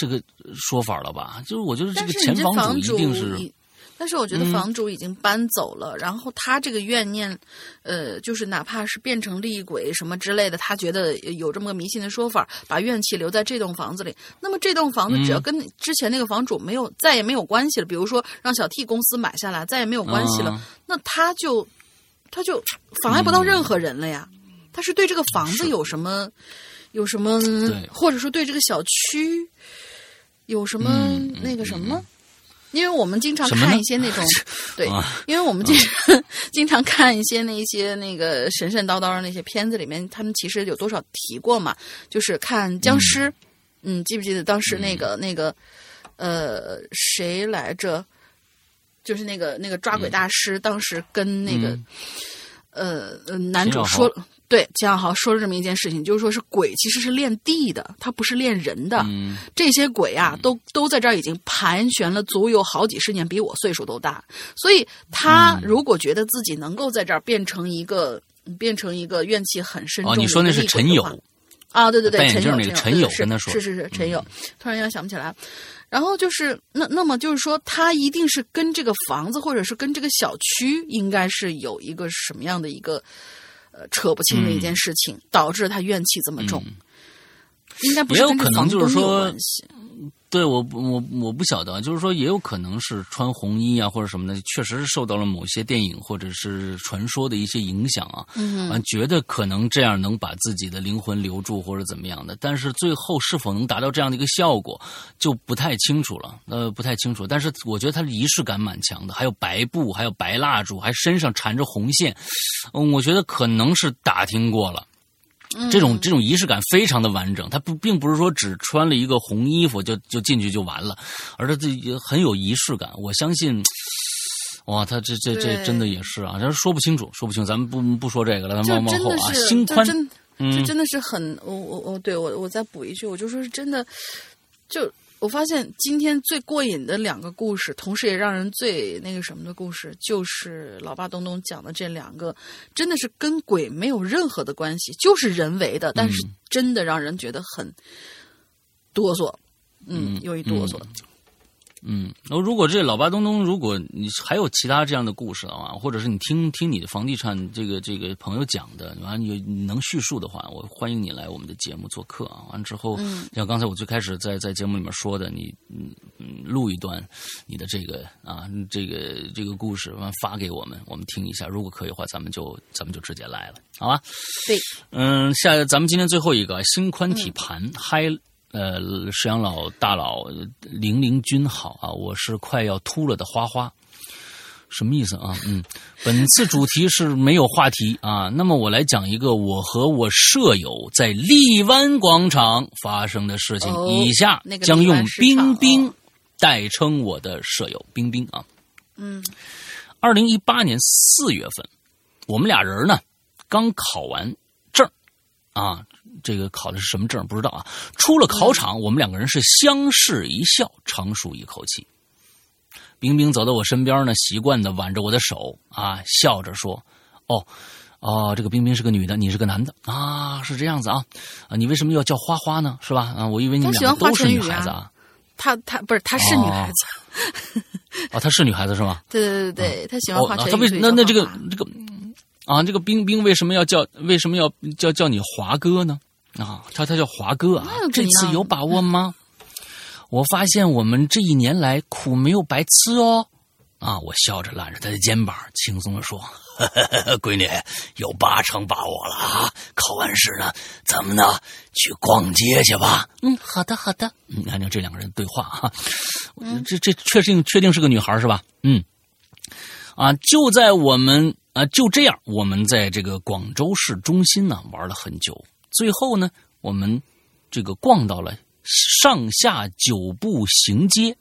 这个说法了吧？就是我觉得这个前房房主一定是已但是我觉得嗯房主已经搬走了，然后他这个怨念，呃，就是哪怕是变成厉鬼什么之类的，他觉得有这么个迷信的说法，把怨气留在这栋房子里。那么这栋房子只要嗯跟之前那个房主没有、再也没有关系了，比如说让小 T 公司买下来，再也没有关系了，嗯那他就他就妨碍不到任何人了呀。他是对这个房子有什么有什么，或者说对这个小区有什么嗯那个什么？因为我们经常看一些那种，对，啊因为我们经常、经常看一些那些那个神神叨叨的那些片子里面，他们其实有多少提过嘛？就是看僵尸，嗯。记不记得当时那个、那个呃谁来着？就是那个那个抓鬼大师，当时跟那个、嗯。呃呃男主说，对江小豪说了这么一件事情，就是说是鬼其实是练地的，他不是练人的。嗯这些鬼啊，都都在这儿已经盘旋了足有好几十年，比我岁数都大。所以他嗯如果觉得自己能够在这儿变成一个变成一个怨气很深重哦，的你说那是陈友啊，对对对，陈友，镜那个陈友是是是陈友，突然间想不起来。然后就是那那么就是说，他一定是跟这个房子或者是跟这个小区，应该是有一个什么样的一个呃扯不清的一嗯件事情，导致他怨气这么重。应该不是跟这可能就是房东有说关系。对我我我不晓得啊，就是说也有可能是穿红衣啊或者什么的，确实是受到了某些电影或者是传说的一些影响啊，嗯啊，觉得可能这样能把自己的灵魂留住或者怎么样的，但是最后是否能达到这样的一个效果就不太清楚了，呃，不太清楚。但是我觉得它的仪式感蛮强的，还有白布，还有白蜡烛，还身上缠着红线，嗯，我觉得可能是打听过了。这种这种仪式感非常的完整，他不并不是说只穿了一个红衣服就就进去就完了，而他这也很有仪式感。我相信，哇，他这这这真的也是啊，这说不清楚，说不清楚，咱们不不说这个了，咱就们往往后啊，心宽，这真的是很，我我我，对我我再补一句，我就说是真的，就我发现今天最过瘾的两个故事，同时也让人最那个什么的故事，就是老爸东东讲的这两个，真的是跟鬼没有任何的关系，就是人为的，但是真的让人觉得很哆嗦，嗯，有一哆嗦。嗯，那如果这老巴东东，如果你还有其他这样的故事的话，或者是你听听你的房地产这个这个朋友讲的，完了你你能叙述的话，我欢迎你来我们的节目做客啊。完之后，嗯像刚才我最开始在在节目里面说的，你嗯嗯录一段你的这个啊这个这个故事，完发给我们，我们听一下。如果可以的话，咱们就咱们就直接来了，好吧？对，嗯，下咱们今天最后一个心宽体盘、嗨。呃，石阳老大佬零零君好啊，我是快要秃了的花花，什么意思啊？嗯，本次主题是没有话题啊，那么我来讲一个我和我舍友在荔湾广场发生的事情，哦以下将用冰冰哦代称我的舍友冰冰啊。嗯二零一八年四月份，我们俩人呢刚考完证啊，这个考的是什么证不知道啊。出了考场，我们两个人是相视一笑，长舒一口气。冰冰走到我身边呢，习惯的挽着我的手啊，笑着说：“哦。”哦，这个冰冰是个女的，你是个男的啊，是这样子啊，啊，你为什么要叫花花呢？是吧？啊，我以为你们她喜欢两个都是女孩子啊。她她不是她是女孩子，啊，她是女孩子是吗？对对对对，她喜欢哦，华晨宇。啊他为那那这个这个啊，这个冰冰为什么要叫为什么要叫叫你华哥呢？啊，他他叫华哥啊，这次有把握吗？我发现我们这一年来苦没有白吃哦。啊，我笑着揽着他的肩膀，轻松的说：“ 闺女，有八成把握了啊！考完试呢，咱们呢去逛街去吧。”嗯，好的，好的。嗯，看见这两个人对话哈、这这确定确定是个女孩是吧？嗯。啊，就在我们啊，就这样，我们在这个广州市中心呢玩了很久。最后呢，我们这个逛到了上下九步行街，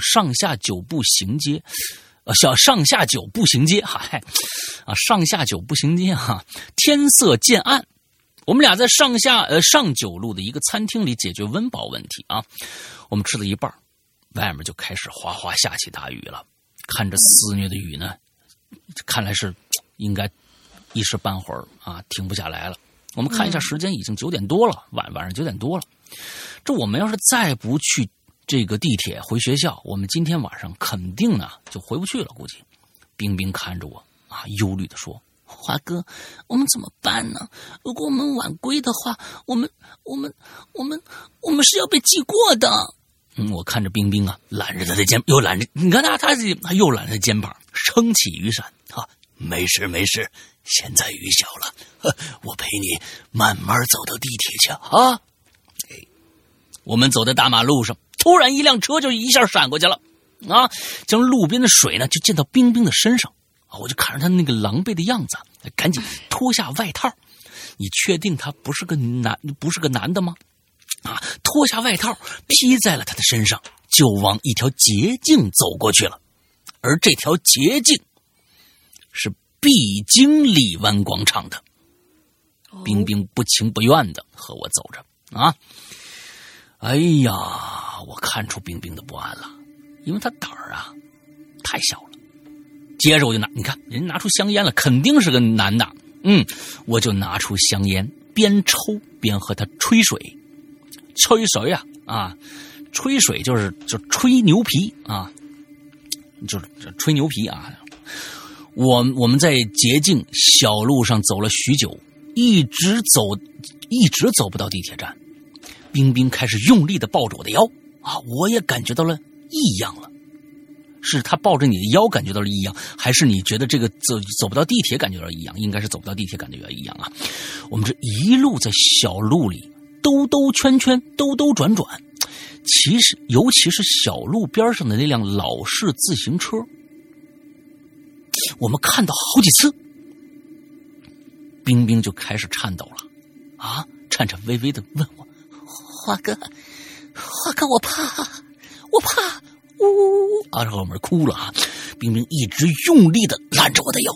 上下九步行街，呃，小上下九步行街，嗨，啊，上下九步行街哈、天色渐暗，我们俩在上下呃上九路的一个餐厅里解决温饱问题啊。我们吃了一半外面就开始哗哗下起大雨了。看着肆虐的雨呢，看来是应该一时半会儿啊停不下来了。我们看一下时间，已经九点多了，晚晚上九点多了。这我们要是再不去这个地铁回学校，我们今天晚上肯定呢就回不去了。估计，冰冰看着我啊，忧虑的说：“华哥，我们怎么办呢？如果我们晚归的话，我们、我们、我们、我们是要被记过的。”嗯，我看着冰冰啊，揽着他的肩，又揽着，你看他，他他又揽着肩膀，撑起雨伞啊，没事没事，现在雨小了，我陪你慢慢走到地铁去啊。哎，我们走在大马路上，突然一辆车就一下闪过去了，啊，将路边的水呢就溅到冰冰的身上啊，我就看着他那个狼狈的样子，赶紧脱下外套。你确定他不是个男，不是个男的吗？啊！脱下外套披在了他的身上，就往一条捷径走过去了。而这条捷径是必经荔湾广场的。冰冰不情不愿的和我走着啊！哎呀，我看出冰冰的不安了，因为他胆儿啊太小了。接着我就拿，你看人拿出香烟了，肯定是个男的。嗯，我就拿出香烟，边抽边和他吹水。吹谁呀，啊，吹水就是就吹牛皮啊，就是吹牛皮啊。我我们在捷径小路上走了许久，一直走，一直走不到地铁站。冰冰开始用力的抱着我的腰啊，我也感觉到了异样了。是他抱着你的腰感觉到了异样，还是你觉得这个走走不到地铁感觉到异样？应该是走不到地铁感觉到异样啊。我们这一路在小路里。兜兜圈圈，兜兜转转，其实尤其是小路边上的那辆老式自行车，我们看到好几次，冰冰就开始颤抖了，啊，颤颤巍巍的问我：“华哥，华哥，我怕，我怕，呜呜呜！”啊，后面哭了啊，冰冰一直用力的揽着我的腰，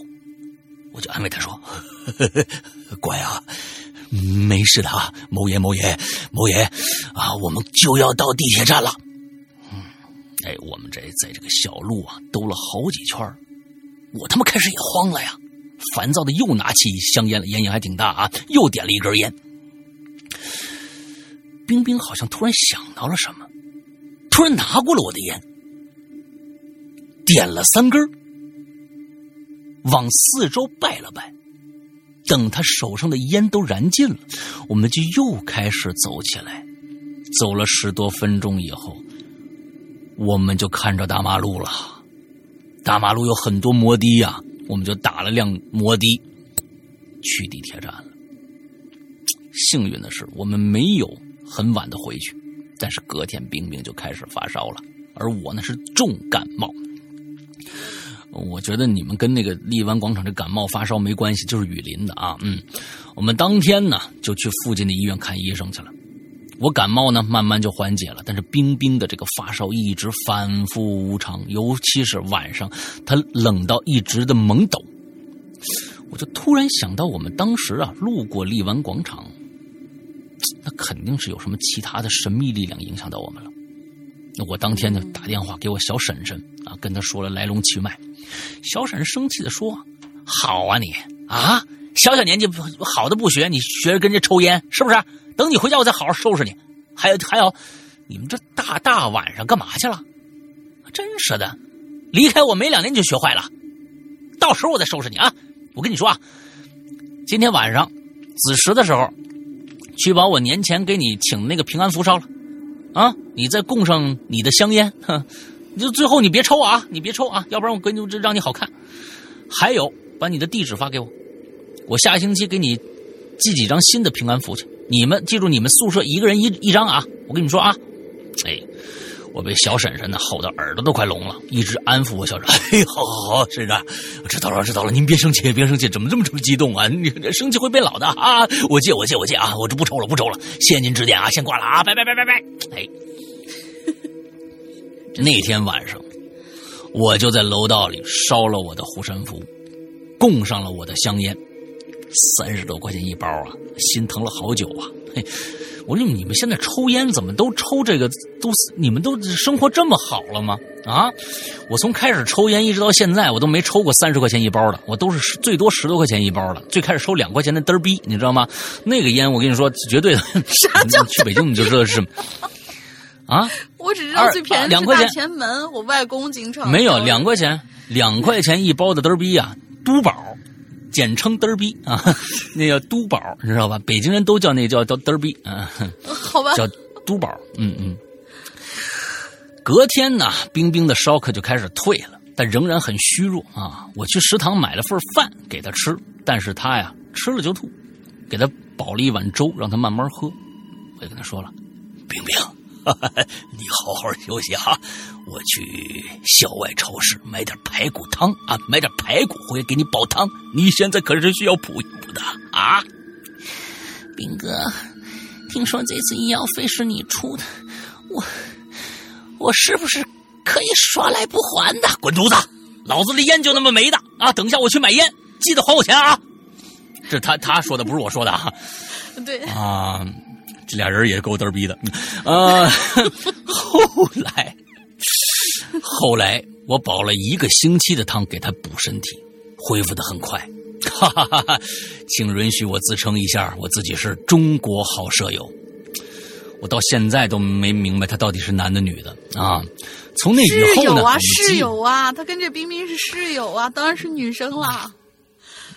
我就安慰他说：“ 乖啊。”没事的啊，某爷某爷某爷啊，我们就要到地铁站了。嗯，哎，我们这在这个小路啊兜了好几圈我他妈开始也慌了呀，烦躁的又拿起香烟了，烟瘾还挺大啊，又点了一根烟。冰冰好像突然想到了什么，突然拿过了我的烟，点了三根，往四周拜了拜。等他手上的烟都燃尽了，我们就又开始走起来。走了十多分钟以后，我们就看着大马路了。大马路有很多摩的呀，我们就打了辆摩的去地铁站了。幸运的是，我们没有很晚的回去，但是隔天冰冰就开始发烧了，而我呢是重感冒。我觉得你们跟那个荔湾广场这感冒发烧没关系，就是雨淋的啊。嗯，我们当天呢就去附近的医院看医生去了。我感冒呢慢慢就缓解了，但是冰冰的这个发烧一直反复无常，尤其是晚上，他冷到一直的猛抖。我就突然想到，我们当时啊路过荔湾广场，那肯定是有什么其他的神秘力量影响到我们了。那我当天就打电话给我小婶婶啊，跟她说了来龙去脉。小婶生气的说：“好啊你啊，小小年纪好的不学，你学着跟着抽烟是不是？等你回家我再好好收拾你。还有还有，你们这大大晚上干嘛去了？真是的，离开我没两年就学坏了，到时候我再收拾你啊！我跟你说啊，今天晚上子时的时候，去把我年前给你请那个平安符烧了啊，你再供上你的香烟，哼。”你就最后你别抽啊，你别抽啊，要不然我跟你这让你好看。还有，把你的地址发给我，我下星期给你寄几张新的平安符去。你们记住，你们宿舍一个人一一张啊。我跟你说啊，哎，我被小婶婶呢吼的耳朵都快聋了，一直安抚我小婶。哎，好好好，婶婶，知道了知道了，您别生气别生气，怎么这么这么激动啊？你生气会变老的啊！我借我借我借啊，我这不抽了不抽了，谢谢您指点啊，先挂了啊，拜拜拜拜拜，哎。那天晚上，我就在楼道里烧了我的护身符，供上了我的香烟，三十多块钱一包啊，心疼了好久啊！嘿，我说你们现在抽烟怎么都抽这个？都你们都生活这么好了吗？啊！我从开始抽烟一直到现在，我都没抽过三十块钱一包的，我都是最多十多块钱一包的。最开始抽两块钱的嘚儿逼，你知道吗？那个烟我跟你说，绝对的。啥叫去北京你就知道是啊？我只知道最便宜两块钱前门，我外公经常没有两块钱，两块钱一包的嘚儿逼啊，都宝，简称嘚儿逼啊，那叫都宝，你知道吧？北京人都叫那叫叫嘚儿逼啊，好吧，叫都宝，嗯嗯。隔天呢，冰冰的烧可就开始退了，但仍然很虚弱啊。我去食堂买了份饭给他吃，但是他呀吃了就吐，给他煲了一碗粥让他慢慢喝。我就跟他说了：“冰冰，你好好休息啊，我去校外超市买点排骨汤啊，买点排骨回来给你煲汤。你现在可是需要补一补的啊。”兵哥，听说这次医药费是你出的，我。我是不是可以耍赖不还的？滚犊子！老子的烟就那么没的啊！等一下我去买烟，记得还我钱啊！这他他说的不是我说的啊。对啊，这俩人也够嘚逼的啊。后来，后来我煲了一个星期的汤给他补身体，恢复的很快。哈哈哈哈！请允许我自称一下，我自己是中国好舍友。我到现在都没明白他到底是男的女的啊！从那以后呢？室友啊，室友啊，他跟这冰冰是室友啊，当然是女生啦。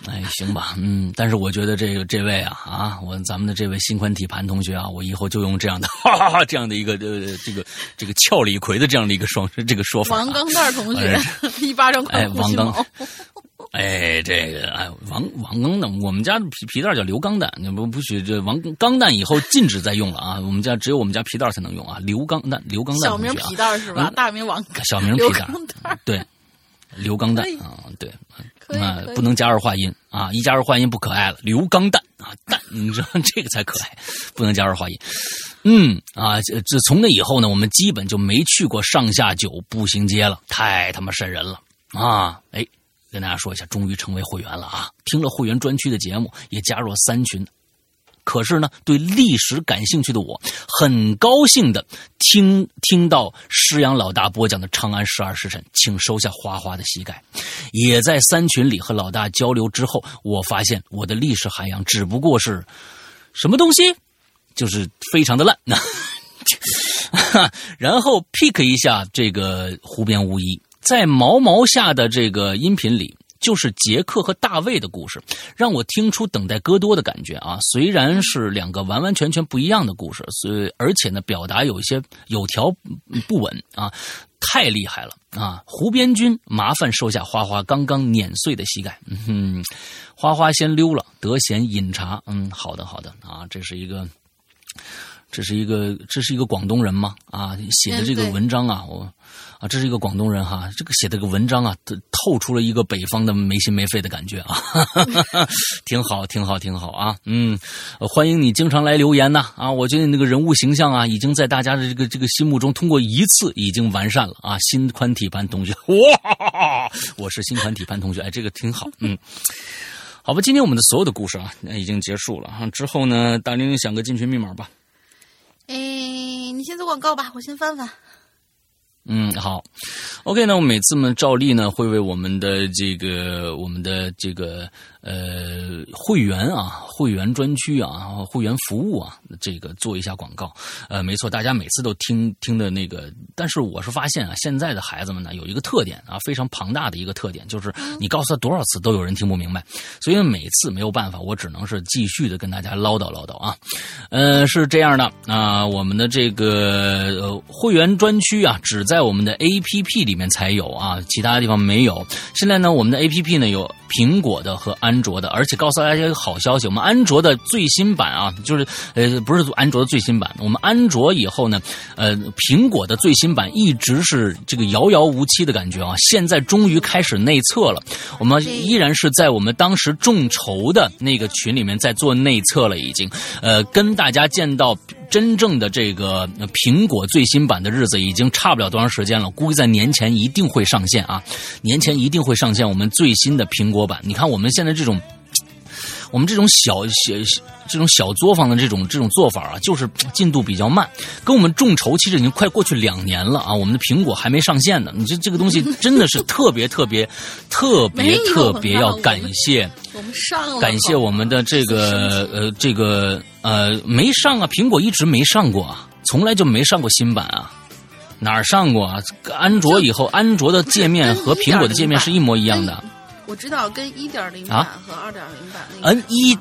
哎，行吧，嗯，但是我觉得这个这位啊啊，我咱们的这位心宽体盘同学啊，我以后就用这样的哈哈哈这样的一个呃这个这个俏李逵的这样的一个双这个说法。王刚蛋同学，一巴掌哎，王刚。哎，这个哎，王王钢蛋，我们家的皮皮蛋叫刘钢蛋，你不不许这王钢蛋以后禁止再用了啊！我们家只有我们家皮蛋才能用啊！刘钢蛋，刘钢蛋小名皮蛋是吧？大名王小名皮蛋，对，刘钢蛋啊，对，啊，不能加儿化音啊！一加儿化音不可爱了，刘刚蛋啊，蛋，你知道 这个才可爱，不能加儿化音。嗯啊，这这从那以后呢，我们基本就没去过上下九步行街了，太他妈瘆人了啊！哎。跟大家说一下，终于成为会员了啊！听了会员专区的节目，也加入了三群。可是呢，对历史感兴趣的我，很高兴的听听到师阳老大播讲的《长安十二时辰》，请收下花花的膝盖。也在三群里和老大交流之后，我发现我的历史涵养只不过是什么东西，就是非常的烂。然后 pick 一下这个湖边无疑。在毛毛下的这个音频里，就是杰克和大卫的故事，让我听出等待戈多的感觉啊。虽然是两个完完全全不一样的故事，所以而且呢，表达有一些有条不紊啊，太厉害了啊！湖边君，麻烦收下花花刚刚碾碎的膝盖。嗯哼，花花先溜了，得闲饮茶。嗯，好的好的啊，这是一个，这是一个，这是一个广东人吗？啊，写的这个文章啊，我。啊，这是一个广东人哈，这个写的个文章啊，透出了一个北方的没心没肺的感觉啊，挺好，挺好，挺好啊，嗯，欢迎你经常来留言呐。啊，我觉得你那个人物形象啊，已经在大家的这个这个心目中通过一次已经完善了啊，心宽体盘同学，哇，我是心宽体盘同学，哎，这个挺好，嗯，好吧，今天我们的所有的故事啊，那已经结束了哈，之后呢，大玲想个进群密码吧，哎，你先做广告吧，我先翻翻。嗯，好，OK，那我每次呢，照例呢，会为我们的这个我们的这个呃会员啊，会员专区啊，会员服务啊，这个做一下广告。呃，没错，大家每次都听听的那个，但是我是发现啊，现在的孩子们呢，有一个特点啊，非常庞大的一个特点，就是你告诉他多少次都有人听不明白，所以每次没有办法，我只能是继续的跟大家唠叨唠叨啊。呃，是这样的啊，我们的这个呃会员专区啊，只在我们的 A P P 里面才有啊，其他地方没有。现在呢，我们的 A P P 呢有苹果的和安卓的，而且告诉大家一个好消息，我们安卓的最新版啊，就是呃不是安卓的最新版，我们安卓以后呢，呃苹果的最新版一直是这个遥遥无期的感觉啊，现在终于开始内测了，我们依然是在我们当时众筹的那个群里面在做内测了，已经呃跟大家见到。真正的这个苹果最新版的日子已经差不了多长时间了，估计在年前一定会上线啊！年前一定会上线我们最新的苹果版。你看我们现在这种，我们这种小小这种小作坊的这种这种做法啊，就是进度比较慢。跟我们众筹其实已经快过去两年了啊，我们的苹果还没上线呢。你这这个东西真的是特别特别特别特别要感谢，我们上，感谢我们的这个呃这个呃没上啊，苹果一直没上过啊，从来就没上过新版啊。哪儿上过啊？安卓以后，安卓的界面和苹果的界面是一模一样的。我知道，跟一点零版和二点零版那 N 一，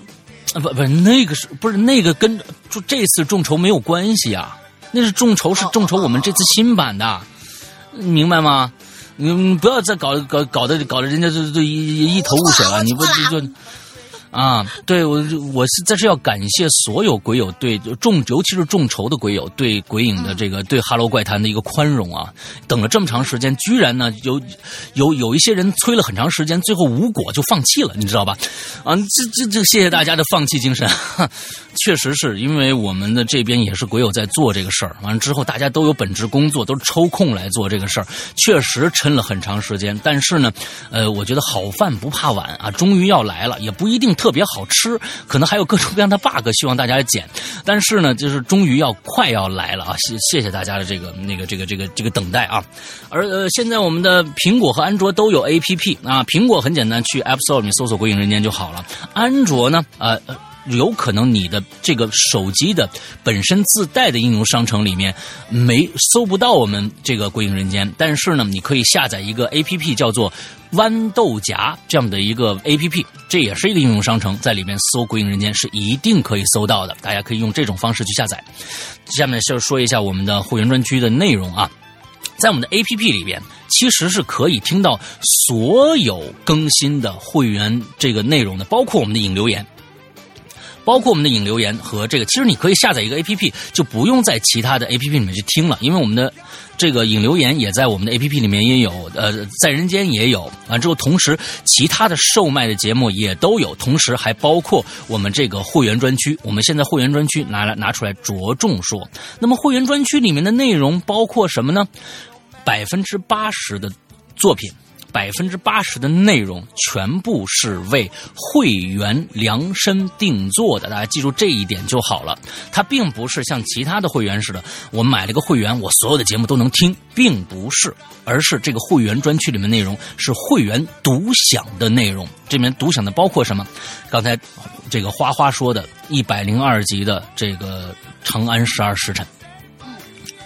不不，那个是不是那个跟就这次众筹没有关系啊？那是众筹，是众筹我们这次新版的，明白吗？你不要再搞搞搞得搞得人家就就一一头雾水了，你不就？啊，对我我是在这要感谢所有鬼友对众，尤其是众筹的鬼友对鬼影的这个对《哈喽怪谈》的一个宽容啊！等了这么长时间，居然呢有有有一些人催了很长时间，最后无果就放弃了，你知道吧？啊，这这这谢谢大家的放弃精神，确实是因为我们的这边也是鬼友在做这个事儿，完了之后大家都有本职工作，都是抽空来做这个事儿，确实撑了很长时间。但是呢，呃，我觉得好饭不怕晚啊，终于要来了，也不一定。特别好吃，可能还有各种各样的 bug，希望大家捡。但是呢，就是终于要快要来了啊！谢谢谢大家的这个那个这个这个这个等待啊。而呃，现在我们的苹果和安卓都有 APP 啊。苹果很简单，去 App Store 里面搜索“鬼影人间”就好了。安卓呢，呃。有可能你的这个手机的本身自带的应用商城里面没搜不到我们这个《鬼影人间》，但是呢，你可以下载一个 A P P 叫做“豌豆荚”这样的一个 A P P，这也是一个应用商城，在里面搜《鬼影人间》是一定可以搜到的。大家可以用这种方式去下载。下面就说一下我们的会员专区的内容啊，在我们的 A P P 里边，其实是可以听到所有更新的会员这个内容的，包括我们的引留言。包括我们的引留言和这个，其实你可以下载一个 A P P，就不用在其他的 A P P 里面去听了，因为我们的这个引留言也在我们的 A P P 里面也有，呃，在人间也有。完之后，同时其他的售卖的节目也都有，同时还包括我们这个会员专区。我们现在会员专区拿来拿出来着重说，那么会员专区里面的内容包括什么呢？百分之八十的作品。百分之八十的内容全部是为会员量身定做的，大家记住这一点就好了。它并不是像其他的会员似的，我买了个会员，我所有的节目都能听，并不是，而是这个会员专区里面内容是会员独享的内容。这里面独享的包括什么？刚才这个花花说的，一百零二集的这个《长安十二时辰》。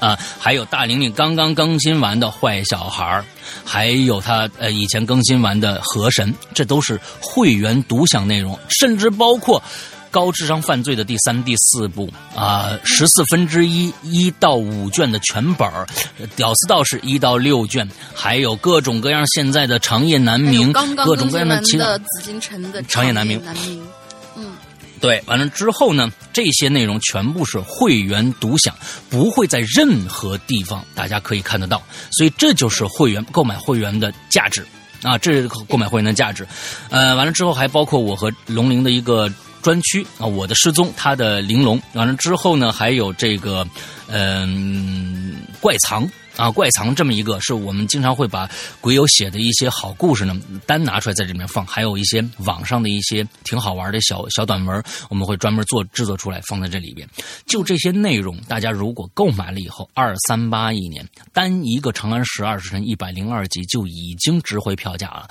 啊，还有大玲玲刚刚更新完的坏小孩还有他呃以前更新完的河神，这都是会员独享内容，甚至包括高智商犯罪的第三、第四部啊，十四分之一一到五卷的全本屌丝道士一到六卷，还有各种各样现在的长夜难明，各种各样的其他紫禁城的长夜难明。对，完了之后呢，这些内容全部是会员独享，不会在任何地方大家可以看得到，所以这就是会员购买会员的价值啊，这是购买会员的价值。呃，完了之后还包括我和龙鳞的一个专区啊，我的失踪，他的玲珑。完了之后呢，还有这个嗯怪藏。啊，怪藏这么一个，是我们经常会把鬼友写的一些好故事呢，单拿出来在这里面放，还有一些网上的一些挺好玩的小小短文，我们会专门做制作出来放在这里边。就这些内容，大家如果购买了以后，二三八一年单一个《长安十二时辰》一百零二集就已经值回票价了，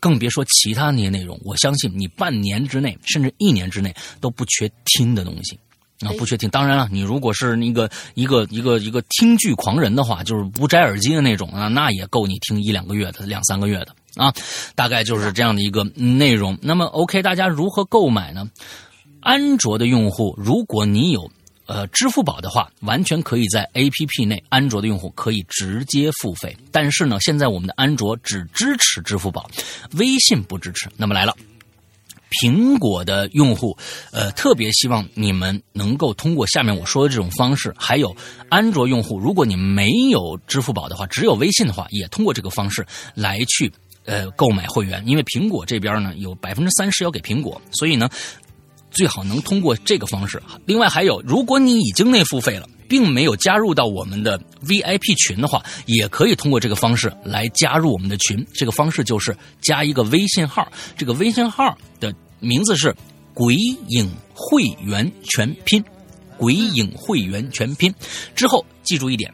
更别说其他那些内容。我相信你半年之内，甚至一年之内都不缺听的东西。啊，不确定。当然了，你如果是那个一个一个一个听剧狂人的话，就是不摘耳机的那种啊，那也够你听一两个月的，两三个月的啊。大概就是这样的一个内容。那么，OK，大家如何购买呢？安卓的用户，如果你有呃支付宝的话，完全可以在 APP 内，安卓的用户可以直接付费。但是呢，现在我们的安卓只支持支付宝，微信不支持。那么来了。苹果的用户，呃，特别希望你们能够通过下面我说的这种方式。还有安卓用户，如果你没有支付宝的话，只有微信的话，也通过这个方式来去呃购买会员。因为苹果这边呢有百分之三十要给苹果，所以呢最好能通过这个方式。另外还有，如果你已经内付费了，并没有加入到我们的 VIP 群的话，也可以通过这个方式来加入我们的群。这个方式就是加一个微信号，这个微信号的。名字是鬼影会员全拼，鬼影会员全拼。之后记住一点。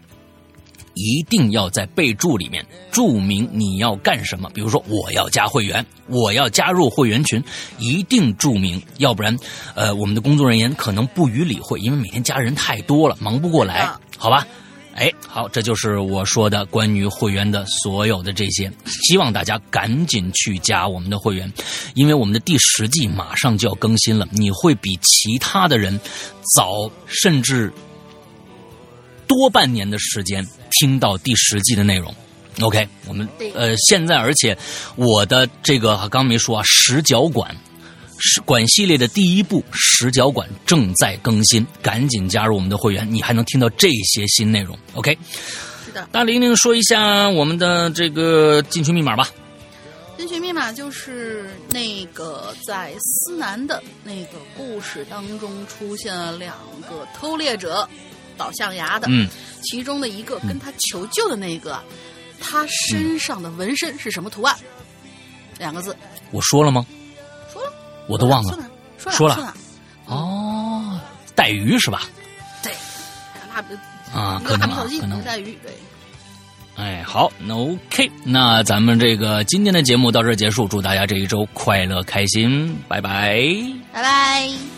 一定要在备注里面注明你要干什么，比如说我要加会员，我要加入会员群，一定注明，要不然，呃，我们的工作人员可能不予理会，因为每天加人太多了，忙不过来，好吧？哎，好，这就是我说的关于会员的所有的这些，希望大家赶紧去加我们的会员，因为我们的第十季马上就要更新了，你会比其他的人早，甚至多半年的时间。听到第十季的内容，OK，我们呃现在，而且我的这个刚没说啊，十角馆是馆系列的第一部，十角馆正在更新，赶紧加入我们的会员，你还能听到这些新内容，OK。是的，大玲玲说一下我们的这个进群密码吧。进群密码就是那个在思南的那个故事当中出现了两个偷猎者。倒象牙的，嗯，其中的一个跟他求救的那个，他身上的纹身是什么图案？两个字，我说了吗？说了，我都忘了，说了，说了哦，带鱼是吧？对，那啊，可能可能带鱼，对。哎，好，那 OK，那咱们这个今天的节目到这结束，祝大家这一周快乐开心，拜拜，拜拜。